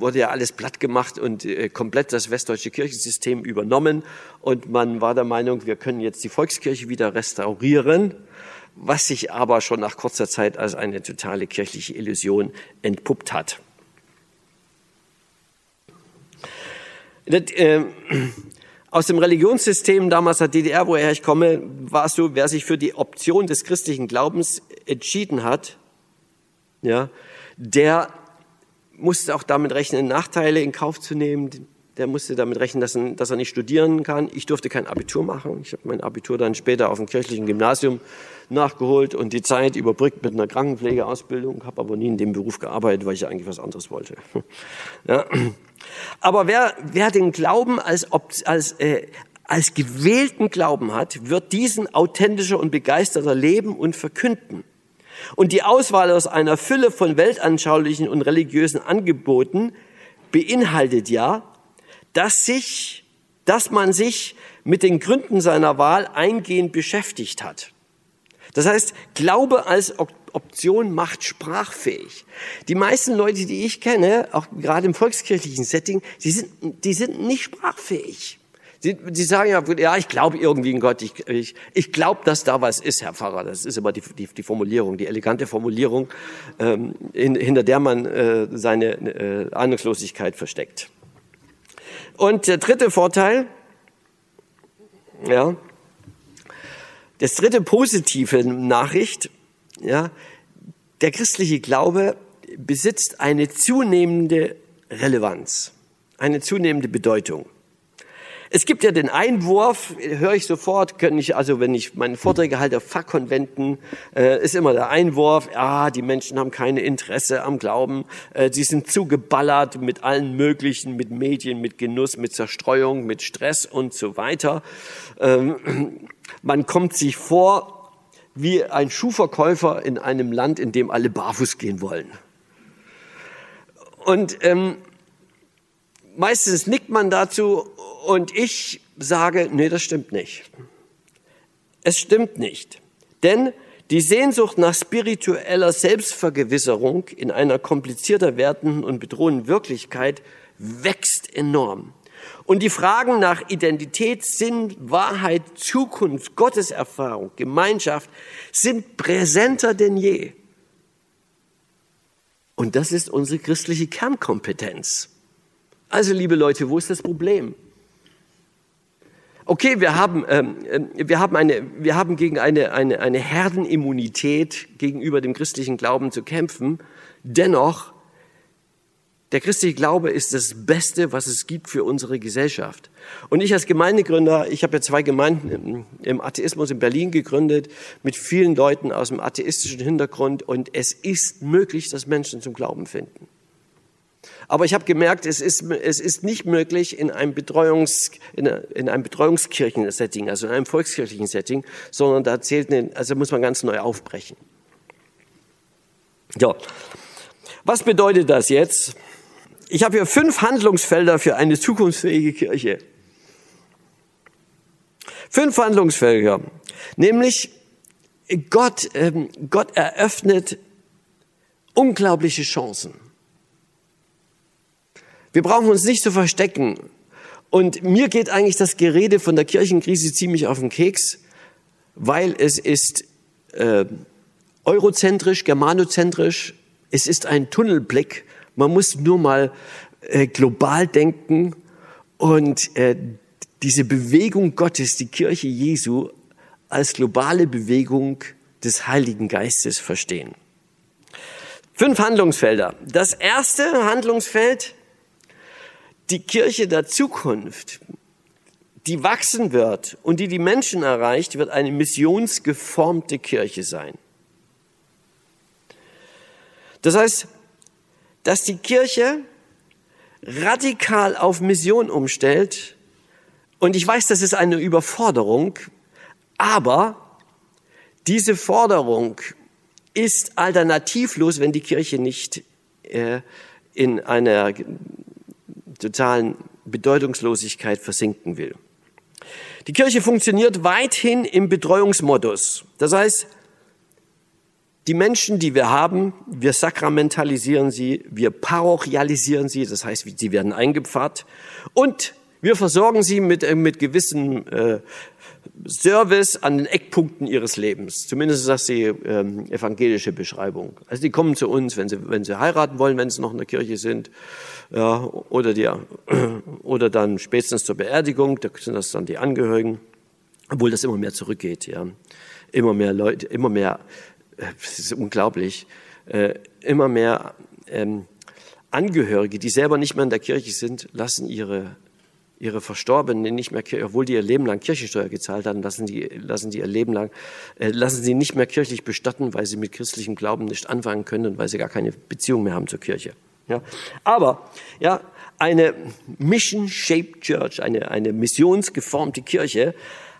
wurde ja alles platt gemacht und äh, komplett das westdeutsche Kirchensystem übernommen. Und man war der Meinung, wir können jetzt die Volkskirche wieder restaurieren, was sich aber schon nach kurzer Zeit als eine totale kirchliche Illusion entpuppt hat. Das, äh, aus dem Religionssystem damals der DDR, woher ich komme, war es so, wer sich für die Option des christlichen Glaubens entschieden hat, ja, der musste auch damit rechnen, Nachteile in Kauf zu nehmen. Der musste damit rechnen, dass er, nicht studieren kann. Ich durfte kein Abitur machen. Ich habe mein Abitur dann später auf dem kirchlichen Gymnasium nachgeholt und die Zeit überbrückt mit einer Krankenpflegeausbildung, habe aber nie in dem Beruf gearbeitet, weil ich eigentlich was anderes wollte. [laughs] Ja. Aber wer, wer den Glauben als, als, äh, als gewählten Glauben hat, wird diesen authentischer und begeisterter leben und verkünden. Und die Auswahl aus einer Fülle von weltanschaulichen und religiösen Angeboten beinhaltet ja, dass sich, dass man sich mit den Gründen seiner Wahl eingehend beschäftigt hat. Das heißt, Glaube als Option macht sprachfähig. Die meisten Leute, die ich kenne, auch gerade im volkskirchlichen Setting, die sind, die sind nicht sprachfähig. Sie, Sie sagen ja, ja, ich glaube irgendwie in Gott. Ich, ich, ich glaube, dass da was ist, Herr Pfarrer. Das ist immer die, die, die Formulierung, die elegante Formulierung, ähm, in, hinter der man äh, seine äh, Ahnungslosigkeit versteckt. Und der dritte Vorteil, ja, das dritte positive Nachricht, ja, der christliche Glaube besitzt eine zunehmende Relevanz, eine zunehmende Bedeutung. Es gibt ja den Einwurf, höre ich sofort, kann ich, also wenn ich meine Vorträge halte auf Fachkonventen, äh, ist immer der Einwurf, ja, die Menschen haben keine Interesse am Glauben, äh, sie sind zugeballert mit allen möglichen, mit Medien, mit Genuss, mit Zerstreuung, mit Stress und so weiter. Ähm, [clears throat] man kommt sich vor wie ein Schuhverkäufer in einem Land, in dem alle barfuß gehen wollen. Und ähm, meistens nickt man dazu und ich sage, nee, das stimmt nicht. Es stimmt nicht. Denn die Sehnsucht nach spiritueller Selbstvergewisserung in einer komplizierter werdenden und bedrohenden Wirklichkeit wächst enorm. Und die Fragen nach Identität, Sinn, Wahrheit, Zukunft, Gotteserfahrung, Gemeinschaft sind präsenter denn je. Und das ist unsere christliche Kernkompetenz. Also, liebe Leute, wo ist das Problem? Okay, wir haben, ähm, ähm, wir haben, eine, wir haben gegen eine, eine, eine Herdenimmunität gegenüber dem christlichen Glauben zu kämpfen. Dennoch, der christliche Glaube ist das Beste, was es gibt für unsere Gesellschaft. Und ich als Gemeindegründer, ich habe ja zwei Gemeinden im Atheismus in Berlin gegründet, mit vielen Leuten aus dem atheistischen Hintergrund. Und es ist möglich, dass Menschen zum Glauben finden. Aber ich habe gemerkt, es ist, es ist nicht möglich in einem, Betreuungs, in, in einem Betreuungskirchen-Setting, also in einem volkskirchlichen Setting, sondern da zählt eine, also muss man ganz neu aufbrechen. Ja. Was bedeutet das jetzt? Ich habe hier fünf Handlungsfelder für eine zukunftsfähige Kirche. Fünf Handlungsfelder. Nämlich Gott, ähm, Gott eröffnet unglaubliche Chancen. Wir brauchen uns nicht zu verstecken. Und mir geht eigentlich das Gerede von der Kirchenkrise ziemlich auf den Keks, weil es ist äh, eurozentrisch, germanozentrisch, es ist ein Tunnelblick. Man muss nur mal äh, global denken und äh, diese Bewegung Gottes, die Kirche Jesu, als globale Bewegung des Heiligen Geistes verstehen. Fünf Handlungsfelder. Das erste Handlungsfeld die Kirche der Zukunft, die wachsen wird und die die Menschen erreicht, wird eine missionsgeformte Kirche sein. Das heißt, dass die Kirche radikal auf Mission umstellt. Und ich weiß, das ist eine Überforderung, aber diese Forderung ist alternativlos, wenn die Kirche nicht äh, in einer totalen Bedeutungslosigkeit versinken will. Die Kirche funktioniert weithin im Betreuungsmodus. Das heißt, die Menschen, die wir haben, wir sakramentalisieren sie, wir parochialisieren sie, das heißt, sie werden eingepfarrt und wir versorgen sie mit, äh, mit gewissen äh, Service an den Eckpunkten ihres Lebens. Zumindest ist das die ähm, evangelische Beschreibung. Also die kommen zu uns, wenn sie, wenn sie heiraten wollen, wenn sie noch in der Kirche sind, ja, oder, die, [clears throat] oder dann spätestens zur Beerdigung, da sind das dann die Angehörigen, obwohl das immer mehr zurückgeht. Ja. Immer mehr Leute, immer mehr, äh, das ist unglaublich, äh, immer mehr ähm, Angehörige, die selber nicht mehr in der Kirche sind, lassen ihre ihre Verstorbenen nicht mehr, obwohl die ihr Leben lang Kirchensteuer gezahlt haben, lassen die, lassen die ihr Leben lang, äh, lassen sie nicht mehr kirchlich bestatten, weil sie mit christlichem Glauben nicht anfangen können und weil sie gar keine Beziehung mehr haben zur Kirche. Ja, aber ja, eine Mission-Shaped Church, eine, eine missionsgeformte Kirche,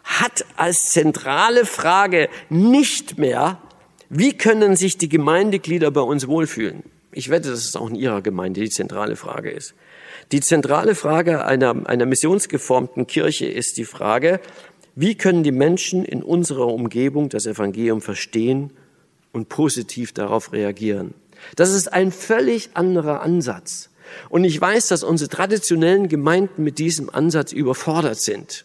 hat als zentrale Frage nicht mehr, wie können sich die Gemeindeglieder bei uns wohlfühlen? Ich wette, dass es auch in Ihrer Gemeinde die zentrale Frage ist. Die zentrale Frage einer, einer missionsgeformten Kirche ist die Frage, wie können die Menschen in unserer Umgebung das Evangelium verstehen und positiv darauf reagieren? Das ist ein völlig anderer Ansatz. Und ich weiß, dass unsere traditionellen Gemeinden mit diesem Ansatz überfordert sind.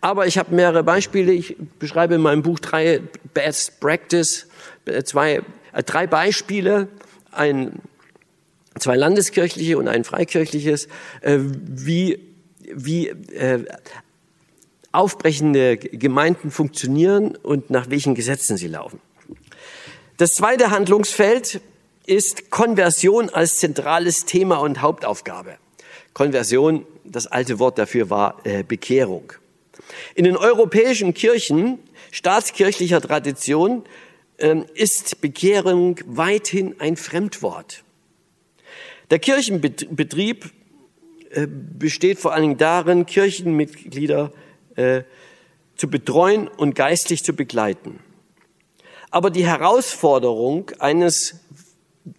Aber ich habe mehrere Beispiele. Ich beschreibe in meinem Buch drei Best Practice, äh, zwei, äh, drei Beispiele. Ein zwei landeskirchliche und ein freikirchliches, äh, wie, wie äh, aufbrechende Gemeinden funktionieren und nach welchen Gesetzen sie laufen. Das zweite Handlungsfeld ist Konversion als zentrales Thema und Hauptaufgabe. Konversion, das alte Wort dafür war äh, Bekehrung. In den europäischen Kirchen staatskirchlicher Tradition ähm, ist Bekehrung weithin ein Fremdwort. Der Kirchenbetrieb äh, besteht vor allen Dingen darin, Kirchenmitglieder äh, zu betreuen und geistlich zu begleiten. Aber die Herausforderung eines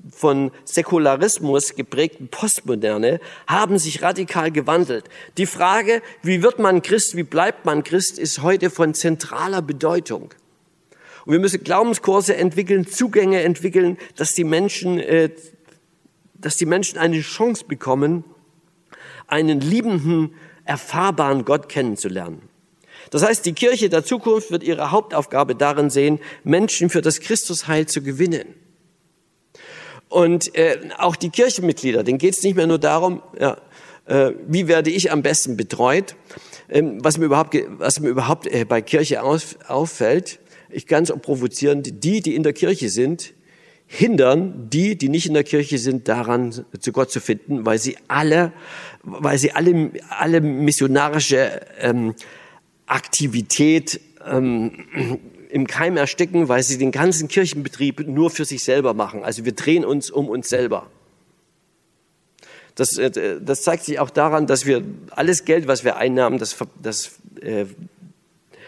von Säkularismus geprägten Postmoderne haben sich radikal gewandelt. Die Frage, wie wird man Christ, wie bleibt man Christ, ist heute von zentraler Bedeutung. Und wir müssen Glaubenskurse entwickeln, Zugänge entwickeln, dass die Menschen, äh, dass die Menschen eine Chance bekommen, einen liebenden, erfahrbaren Gott kennenzulernen. Das heißt, die Kirche der Zukunft wird ihre Hauptaufgabe darin sehen, Menschen für das Christusheil zu gewinnen. Und äh, auch die Kirchenmitglieder, denen geht es nicht mehr nur darum, ja, äh, wie werde ich am besten betreut. Ähm, was mir überhaupt, was mir überhaupt äh, bei Kirche auf, auffällt, ich ganz provozierend, die, die in der Kirche sind, hindern die, die nicht in der Kirche sind, daran zu Gott zu finden, weil sie alle, weil sie alle, alle missionarische ähm, Aktivität ähm, im Keim ersticken, weil sie den ganzen Kirchenbetrieb nur für sich selber machen. Also wir drehen uns um uns selber. Das, äh, das zeigt sich auch daran, dass wir alles Geld, was wir einnahmen, das, das äh,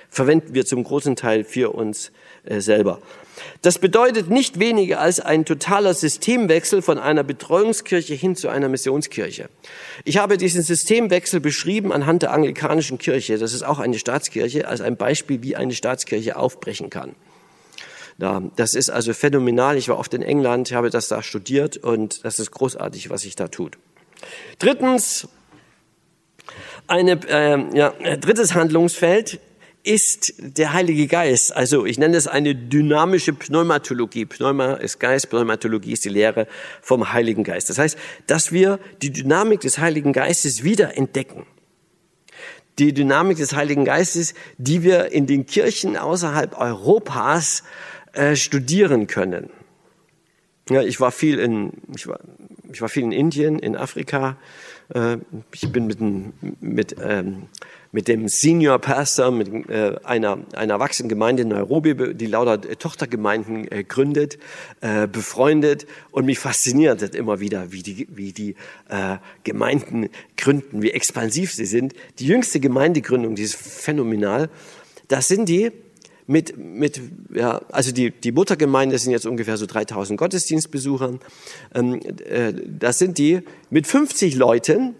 verwenden wir zum großen Teil für uns äh, selber. Das bedeutet nicht weniger als ein totaler Systemwechsel von einer Betreuungskirche hin zu einer Missionskirche. Ich habe diesen Systemwechsel beschrieben anhand der anglikanischen Kirche. Das ist auch eine Staatskirche als ein Beispiel, wie eine Staatskirche aufbrechen kann. das ist also phänomenal. Ich war oft in England, habe das da studiert und das ist großartig, was sich da tut. Drittens, eine, äh, ja, drittes Handlungsfeld ist der Heilige Geist. Also ich nenne es eine dynamische Pneumatologie. Pneuma ist Geist, Pneumatologie ist die Lehre vom Heiligen Geist. Das heißt, dass wir die Dynamik des Heiligen Geistes wieder entdecken. Die Dynamik des Heiligen Geistes, die wir in den Kirchen außerhalb Europas äh, studieren können. Ja, ich war viel in, ich war, ich war viel in Indien, in Afrika. Äh, ich bin mit, mit ähm, mit dem Senior Pastor mit äh, einer, einer wachsenden Gemeinde in Nairobi, die lauter äh, Tochtergemeinden äh, gründet, äh, befreundet und mich fasziniert hat immer wieder, wie die, wie die äh, Gemeinden gründen, wie expansiv sie sind. Die jüngste Gemeindegründung, die ist phänomenal. Das sind die mit, mit ja, also die, die Muttergemeinde sind jetzt ungefähr so 3000 Gottesdienstbesuchern. Ähm, äh, das sind die mit 50 Leuten,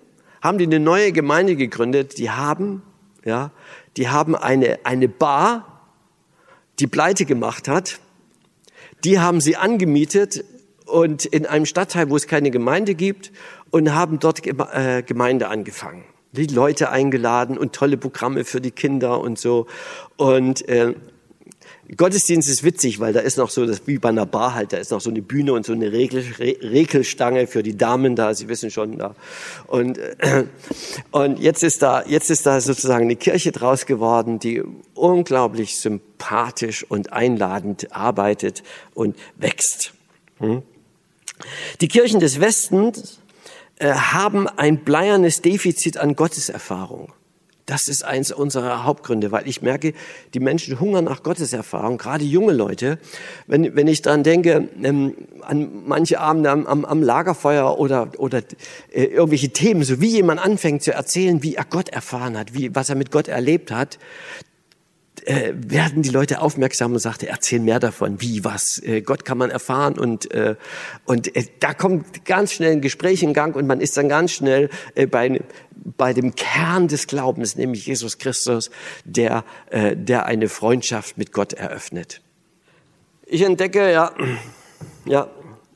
haben die eine neue Gemeinde gegründet. Die haben ja, die haben eine, eine Bar, die pleite gemacht hat. Die haben sie angemietet und in einem Stadtteil, wo es keine Gemeinde gibt und haben dort äh, Gemeinde angefangen. Die Leute eingeladen und tolle Programme für die Kinder und so. Und äh, Gottesdienst ist witzig, weil da ist noch so, das wie bei einer Bar halt, da ist noch so eine Bühne und so eine Regel, Re Regelstange für die Damen da, Sie wissen schon da. Und, äh, und jetzt ist da, jetzt ist da sozusagen eine Kirche draus geworden, die unglaublich sympathisch und einladend arbeitet und wächst. Hm? Die Kirchen des Westens äh, haben ein bleiernes Defizit an Gotteserfahrung. Das ist eins unserer Hauptgründe, weil ich merke, die Menschen hungern nach Gotteserfahrung, gerade junge Leute. Wenn, wenn ich dran denke, ähm, an manche Abende am, am, am Lagerfeuer oder, oder äh, irgendwelche Themen, so wie jemand anfängt zu erzählen, wie er Gott erfahren hat, wie, was er mit Gott erlebt hat, äh, werden die Leute aufmerksam und sagte, erzähl mehr davon, wie, was. Äh, Gott kann man erfahren und, äh, und äh, da kommt ganz schnell ein Gespräch in Gang und man ist dann ganz schnell äh, bei, bei dem Kern des Glaubens, nämlich Jesus Christus, der, äh, der eine Freundschaft mit Gott eröffnet. Ich entdecke, ja, ja,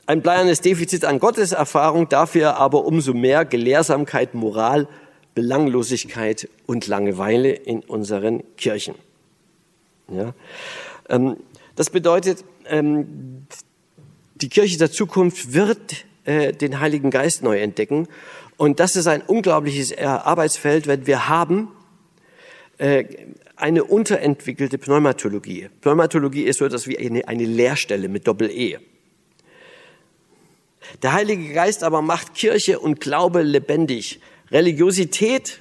ein bleiernes Defizit an Gotteserfahrung, dafür aber umso mehr Gelehrsamkeit, Moral, Belanglosigkeit und Langeweile in unseren Kirchen. Ja? Ähm, das bedeutet, ähm, die Kirche der Zukunft wird äh, den Heiligen Geist neu entdecken. Und das ist ein unglaubliches äh, Arbeitsfeld, wenn wir haben äh, eine unterentwickelte Pneumatologie. Pneumatologie ist so etwas wie eine, eine Leerstelle mit Doppel-E. Der Heilige Geist aber macht Kirche und Glaube lebendig. Religiosität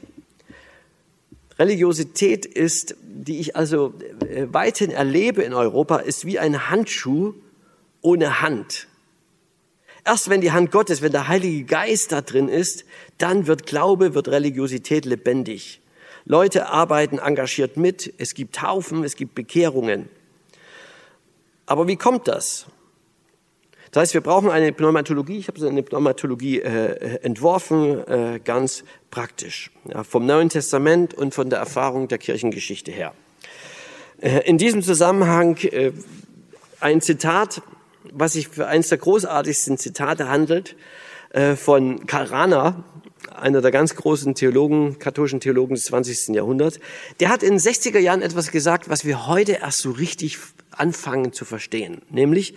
Religiosität ist, die ich also weithin erlebe in Europa, ist wie ein Handschuh ohne Hand. Erst wenn die Hand Gottes, wenn der Heilige Geist da drin ist, dann wird Glaube, wird Religiosität lebendig. Leute arbeiten engagiert mit, es gibt Taufen, es gibt Bekehrungen. Aber wie kommt das? Das heißt, wir brauchen eine Pneumatologie. Ich habe so eine Pneumatologie äh, entworfen, äh, ganz praktisch, ja, vom Neuen Testament und von der Erfahrung der Kirchengeschichte her. Äh, in diesem Zusammenhang äh, ein Zitat, was sich für eines der großartigsten Zitate handelt, äh, von Karl Rahner, einer der ganz großen Theologen, katholischen Theologen des 20. Jahrhunderts. Der hat in den 60er Jahren etwas gesagt, was wir heute erst so richtig anfangen zu verstehen. Nämlich,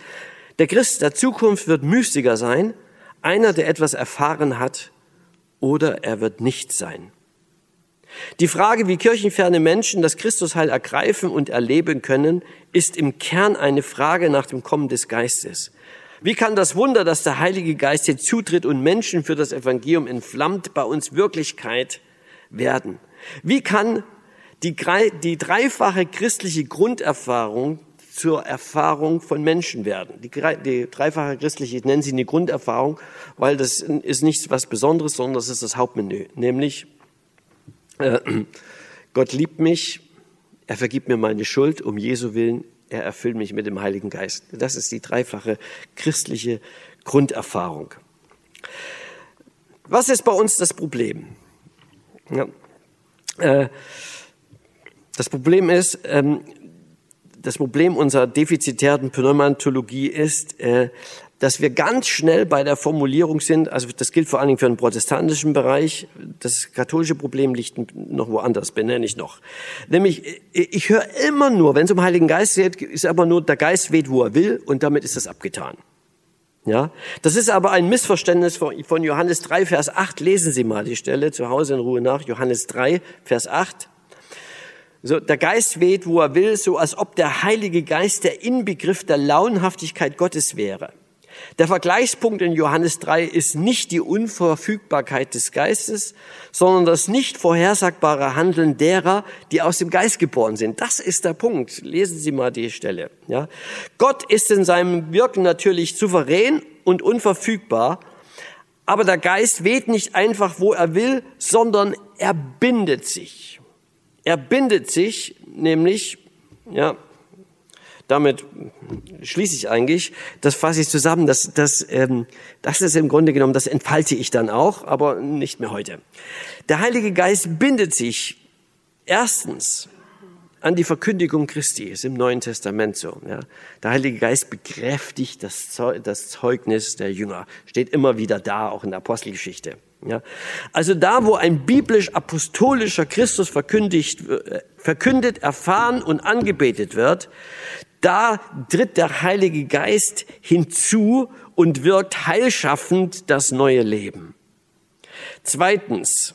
der Christ der Zukunft wird Mystiker sein, einer, der etwas erfahren hat, oder er wird nicht sein. Die Frage, wie kirchenferne Menschen das Christusheil ergreifen und erleben können, ist im Kern eine Frage nach dem Kommen des Geistes. Wie kann das Wunder, dass der Heilige Geist hier zutritt und Menschen für das Evangelium entflammt, bei uns Wirklichkeit werden? Wie kann die, die dreifache christliche Grunderfahrung zur Erfahrung von Menschen werden. Die, die dreifache christliche, ich nenne sie eine Grunderfahrung, weil das ist nichts was Besonderes, sondern das ist das Hauptmenü. Nämlich, äh, Gott liebt mich, er vergibt mir meine Schuld um Jesu Willen, er erfüllt mich mit dem Heiligen Geist. Das ist die dreifache christliche Grunderfahrung. Was ist bei uns das Problem? Ja, äh, das Problem ist, ähm, das Problem unserer defizitären Pneumatologie ist, äh, dass wir ganz schnell bei der Formulierung sind, also das gilt vor allen Dingen für den protestantischen Bereich, das katholische Problem liegt noch woanders, benenne ich noch. Nämlich, äh, ich höre immer nur, wenn es um Heiligen Geist geht, ist aber nur, der Geist weht, wo er will und damit ist das abgetan. Ja, das ist aber ein Missverständnis von Johannes 3, Vers 8. Lesen Sie mal die Stelle zu Hause in Ruhe nach. Johannes 3, Vers 8. So, der Geist weht, wo er will, so als ob der Heilige Geist der Inbegriff der Launhaftigkeit Gottes wäre. Der Vergleichspunkt in Johannes 3 ist nicht die Unverfügbarkeit des Geistes, sondern das nicht vorhersagbare Handeln derer, die aus dem Geist geboren sind. Das ist der Punkt. Lesen Sie mal die Stelle. Ja? Gott ist in seinem Wirken natürlich souverän und unverfügbar, aber der Geist weht nicht einfach, wo er will, sondern er bindet sich. Er bindet sich nämlich, ja, damit schließe ich eigentlich, das fasse ich zusammen, das, das, ähm, das ist im Grunde genommen, das entfalte ich dann auch, aber nicht mehr heute. Der Heilige Geist bindet sich erstens an die Verkündigung Christi, ist im Neuen Testament so. Ja. Der Heilige Geist bekräftigt das, Zeugnis der Jünger, steht immer wieder da, auch in der Apostelgeschichte. Ja. Also da, wo ein biblisch-apostolischer Christus verkündigt, äh, verkündet, erfahren und angebetet wird, da tritt der Heilige Geist hinzu und wirkt heilschaffend das neue Leben. Zweitens,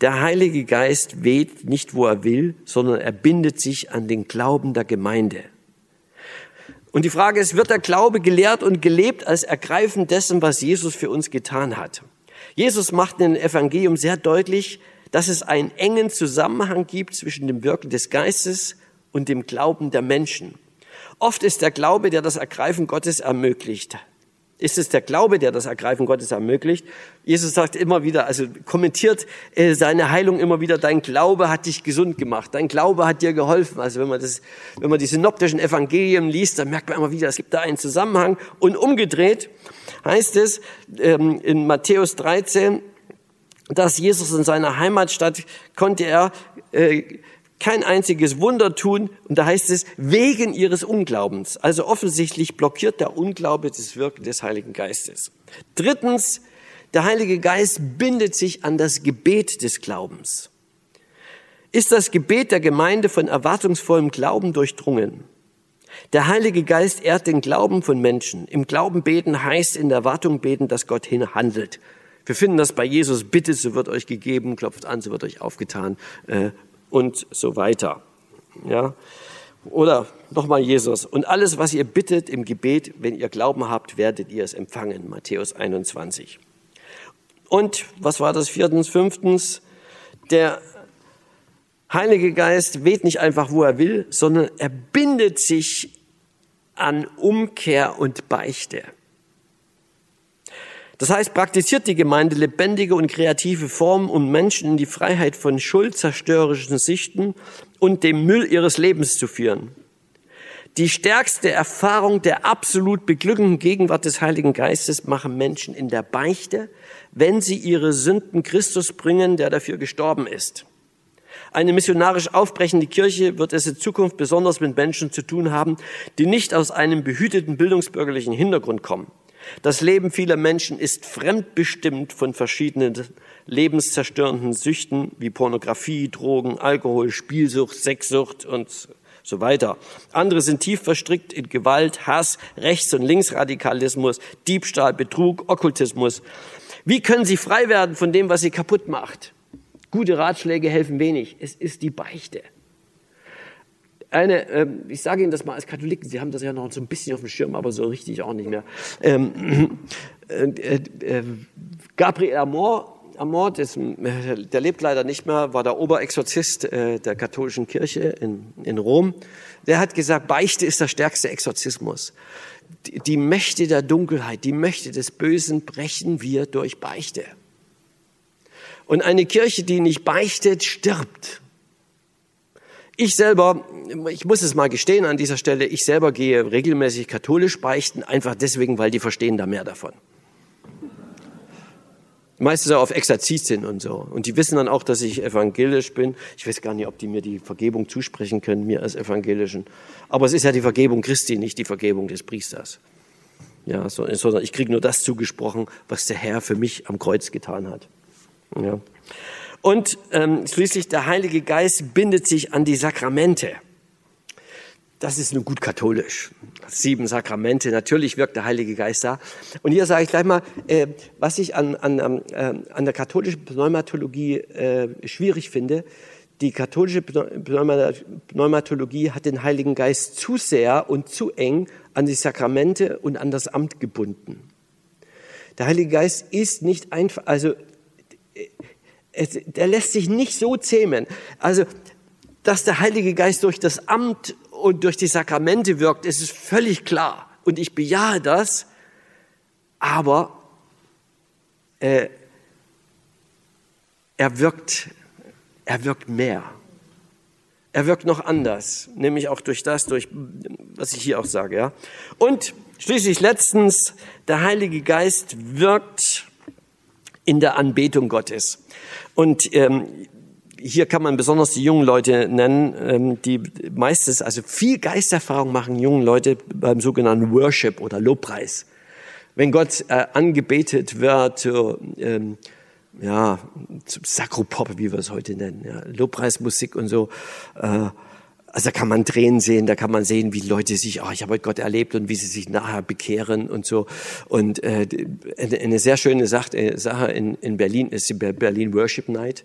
der Heilige Geist weht nicht, wo er will, sondern er bindet sich an den Glauben der Gemeinde. Und die Frage ist, wird der Glaube gelehrt und gelebt als Ergreifen dessen, was Jesus für uns getan hat? Jesus macht in dem Evangelium sehr deutlich, dass es einen engen Zusammenhang gibt zwischen dem Wirken des Geistes und dem Glauben der Menschen. Oft ist der Glaube, der das Ergreifen Gottes ermöglicht. Ist es der Glaube, der das Ergreifen Gottes ermöglicht? Jesus sagt immer wieder, also kommentiert äh, seine Heilung immer wieder, dein Glaube hat dich gesund gemacht, dein Glaube hat dir geholfen. Also wenn man das, wenn man die synoptischen Evangelien liest, dann merkt man immer wieder, es gibt da einen Zusammenhang. Und umgedreht heißt es ähm, in Matthäus 13, dass Jesus in seiner Heimatstadt konnte er äh, kein einziges Wunder tun. Und da heißt es, wegen ihres Unglaubens. Also offensichtlich blockiert der Unglaube das Wirken des Heiligen Geistes. Drittens, der Heilige Geist bindet sich an das Gebet des Glaubens. Ist das Gebet der Gemeinde von erwartungsvollem Glauben durchdrungen? Der Heilige Geist ehrt den Glauben von Menschen. Im Glauben beten heißt in der Erwartung beten, dass Gott hin handelt. Wir finden das bei Jesus, bittet, so wird euch gegeben, klopft an, so wird euch aufgetan äh, und so weiter. Ja? Oder nochmal Jesus. Und alles, was ihr bittet im Gebet, wenn ihr Glauben habt, werdet ihr es empfangen. Matthäus 21. Und was war das viertens, fünftens? Der Heilige Geist weht nicht einfach, wo er will, sondern er bindet sich an Umkehr und Beichte. Das heißt, praktiziert die Gemeinde lebendige und kreative Formen, um Menschen in die Freiheit von schuldzerstörerischen Sichten und dem Müll ihres Lebens zu führen. Die stärkste Erfahrung der absolut beglückenden Gegenwart des Heiligen Geistes machen Menschen in der Beichte, wenn sie ihre Sünden Christus bringen, der dafür gestorben ist. Eine missionarisch aufbrechende Kirche wird es in Zukunft besonders mit Menschen zu tun haben, die nicht aus einem behüteten bildungsbürgerlichen Hintergrund kommen. Das Leben vieler Menschen ist fremdbestimmt von verschiedenen lebenszerstörenden Süchten wie Pornografie, Drogen, Alkohol, Spielsucht, Sexsucht und so weiter. Andere sind tief verstrickt in Gewalt, Hass, Rechts- und Linksradikalismus, Diebstahl, Betrug, Okkultismus. Wie können sie frei werden von dem, was sie kaputt macht? Gute Ratschläge helfen wenig. Es ist die Beichte. Eine, ähm, ich sage Ihnen das mal als Katholiken, Sie haben das ja noch so ein bisschen auf dem Schirm, aber so richtig auch nicht mehr. Ähm, äh, äh, äh Gabriel Amor Amor, ist, der lebt leider nicht mehr, war der Oberexorzist äh, der katholischen Kirche in, in Rom. Der hat gesagt, Beichte ist der stärkste Exorzismus. Die, die Mächte der Dunkelheit, die Mächte des Bösen brechen wir durch Beichte. Und eine Kirche, die nicht beichtet, stirbt. Ich selber, ich muss es mal gestehen an dieser Stelle, ich selber gehe regelmäßig katholisch beichten, einfach deswegen, weil die verstehen da mehr davon. Meistens auch auf Exerzitien und so. Und die wissen dann auch, dass ich evangelisch bin. Ich weiß gar nicht, ob die mir die Vergebung zusprechen können, mir als Evangelischen. Aber es ist ja die Vergebung Christi, nicht die Vergebung des Priesters. Ja, sondern ich kriege nur das zugesprochen, was der Herr für mich am Kreuz getan hat. Ja. Und ähm, schließlich der Heilige Geist bindet sich an die Sakramente. Das ist nun gut katholisch. Sieben Sakramente, natürlich wirkt der Heilige Geist da. Und hier sage ich gleich mal, äh, was ich an, an, äh, an der katholischen Pneumatologie äh, schwierig finde. Die katholische Pneumatologie hat den Heiligen Geist zu sehr und zu eng an die Sakramente und an das Amt gebunden. Der Heilige Geist ist nicht einfach, also es, der lässt sich nicht so zähmen. Also, dass der Heilige Geist durch das Amt und durch die Sakramente wirkt, ist völlig klar. Und ich bejahe das, aber äh, er wirkt, er wirkt mehr. Er wirkt noch anders, nämlich auch durch das, durch was ich hier auch sage. Ja. Und schließlich letztens, der Heilige Geist wirkt in der Anbetung Gottes. Und ähm, hier kann man besonders die jungen Leute nennen, ähm, die meistens, also viel Geisterfahrung machen jungen Leute beim sogenannten Worship oder Lobpreis. Wenn Gott äh, angebetet wird, ähm, ja, Sakropop, wie wir es heute nennen, ja, Lobpreismusik und so, äh, also da kann man Tränen sehen, da kann man sehen, wie Leute sich, oh, ich habe heute Gott erlebt und wie sie sich nachher bekehren und so. Und äh, eine sehr schöne Sache in, in Berlin ist die Berlin Worship Night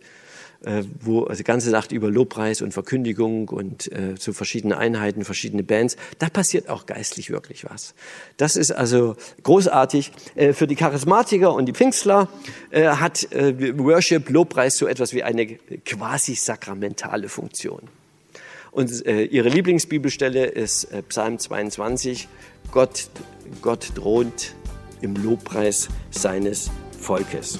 äh, wo also ganze Nacht über Lobpreis und Verkündigung und äh, so verschiedene Einheiten, verschiedene Bands, da passiert auch geistlich wirklich was. Das ist also großartig. Äh, für die Charismatiker und die Pfingstler äh, hat äh, Worship, Lobpreis so etwas wie eine quasi sakramentale Funktion. Und äh, ihre Lieblingsbibelstelle ist äh, Psalm 22. Gott, Gott thront im Lobpreis seines Volkes.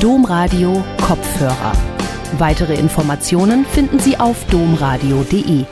Domradio Kopfhörer. Weitere Informationen finden Sie auf domradio.de.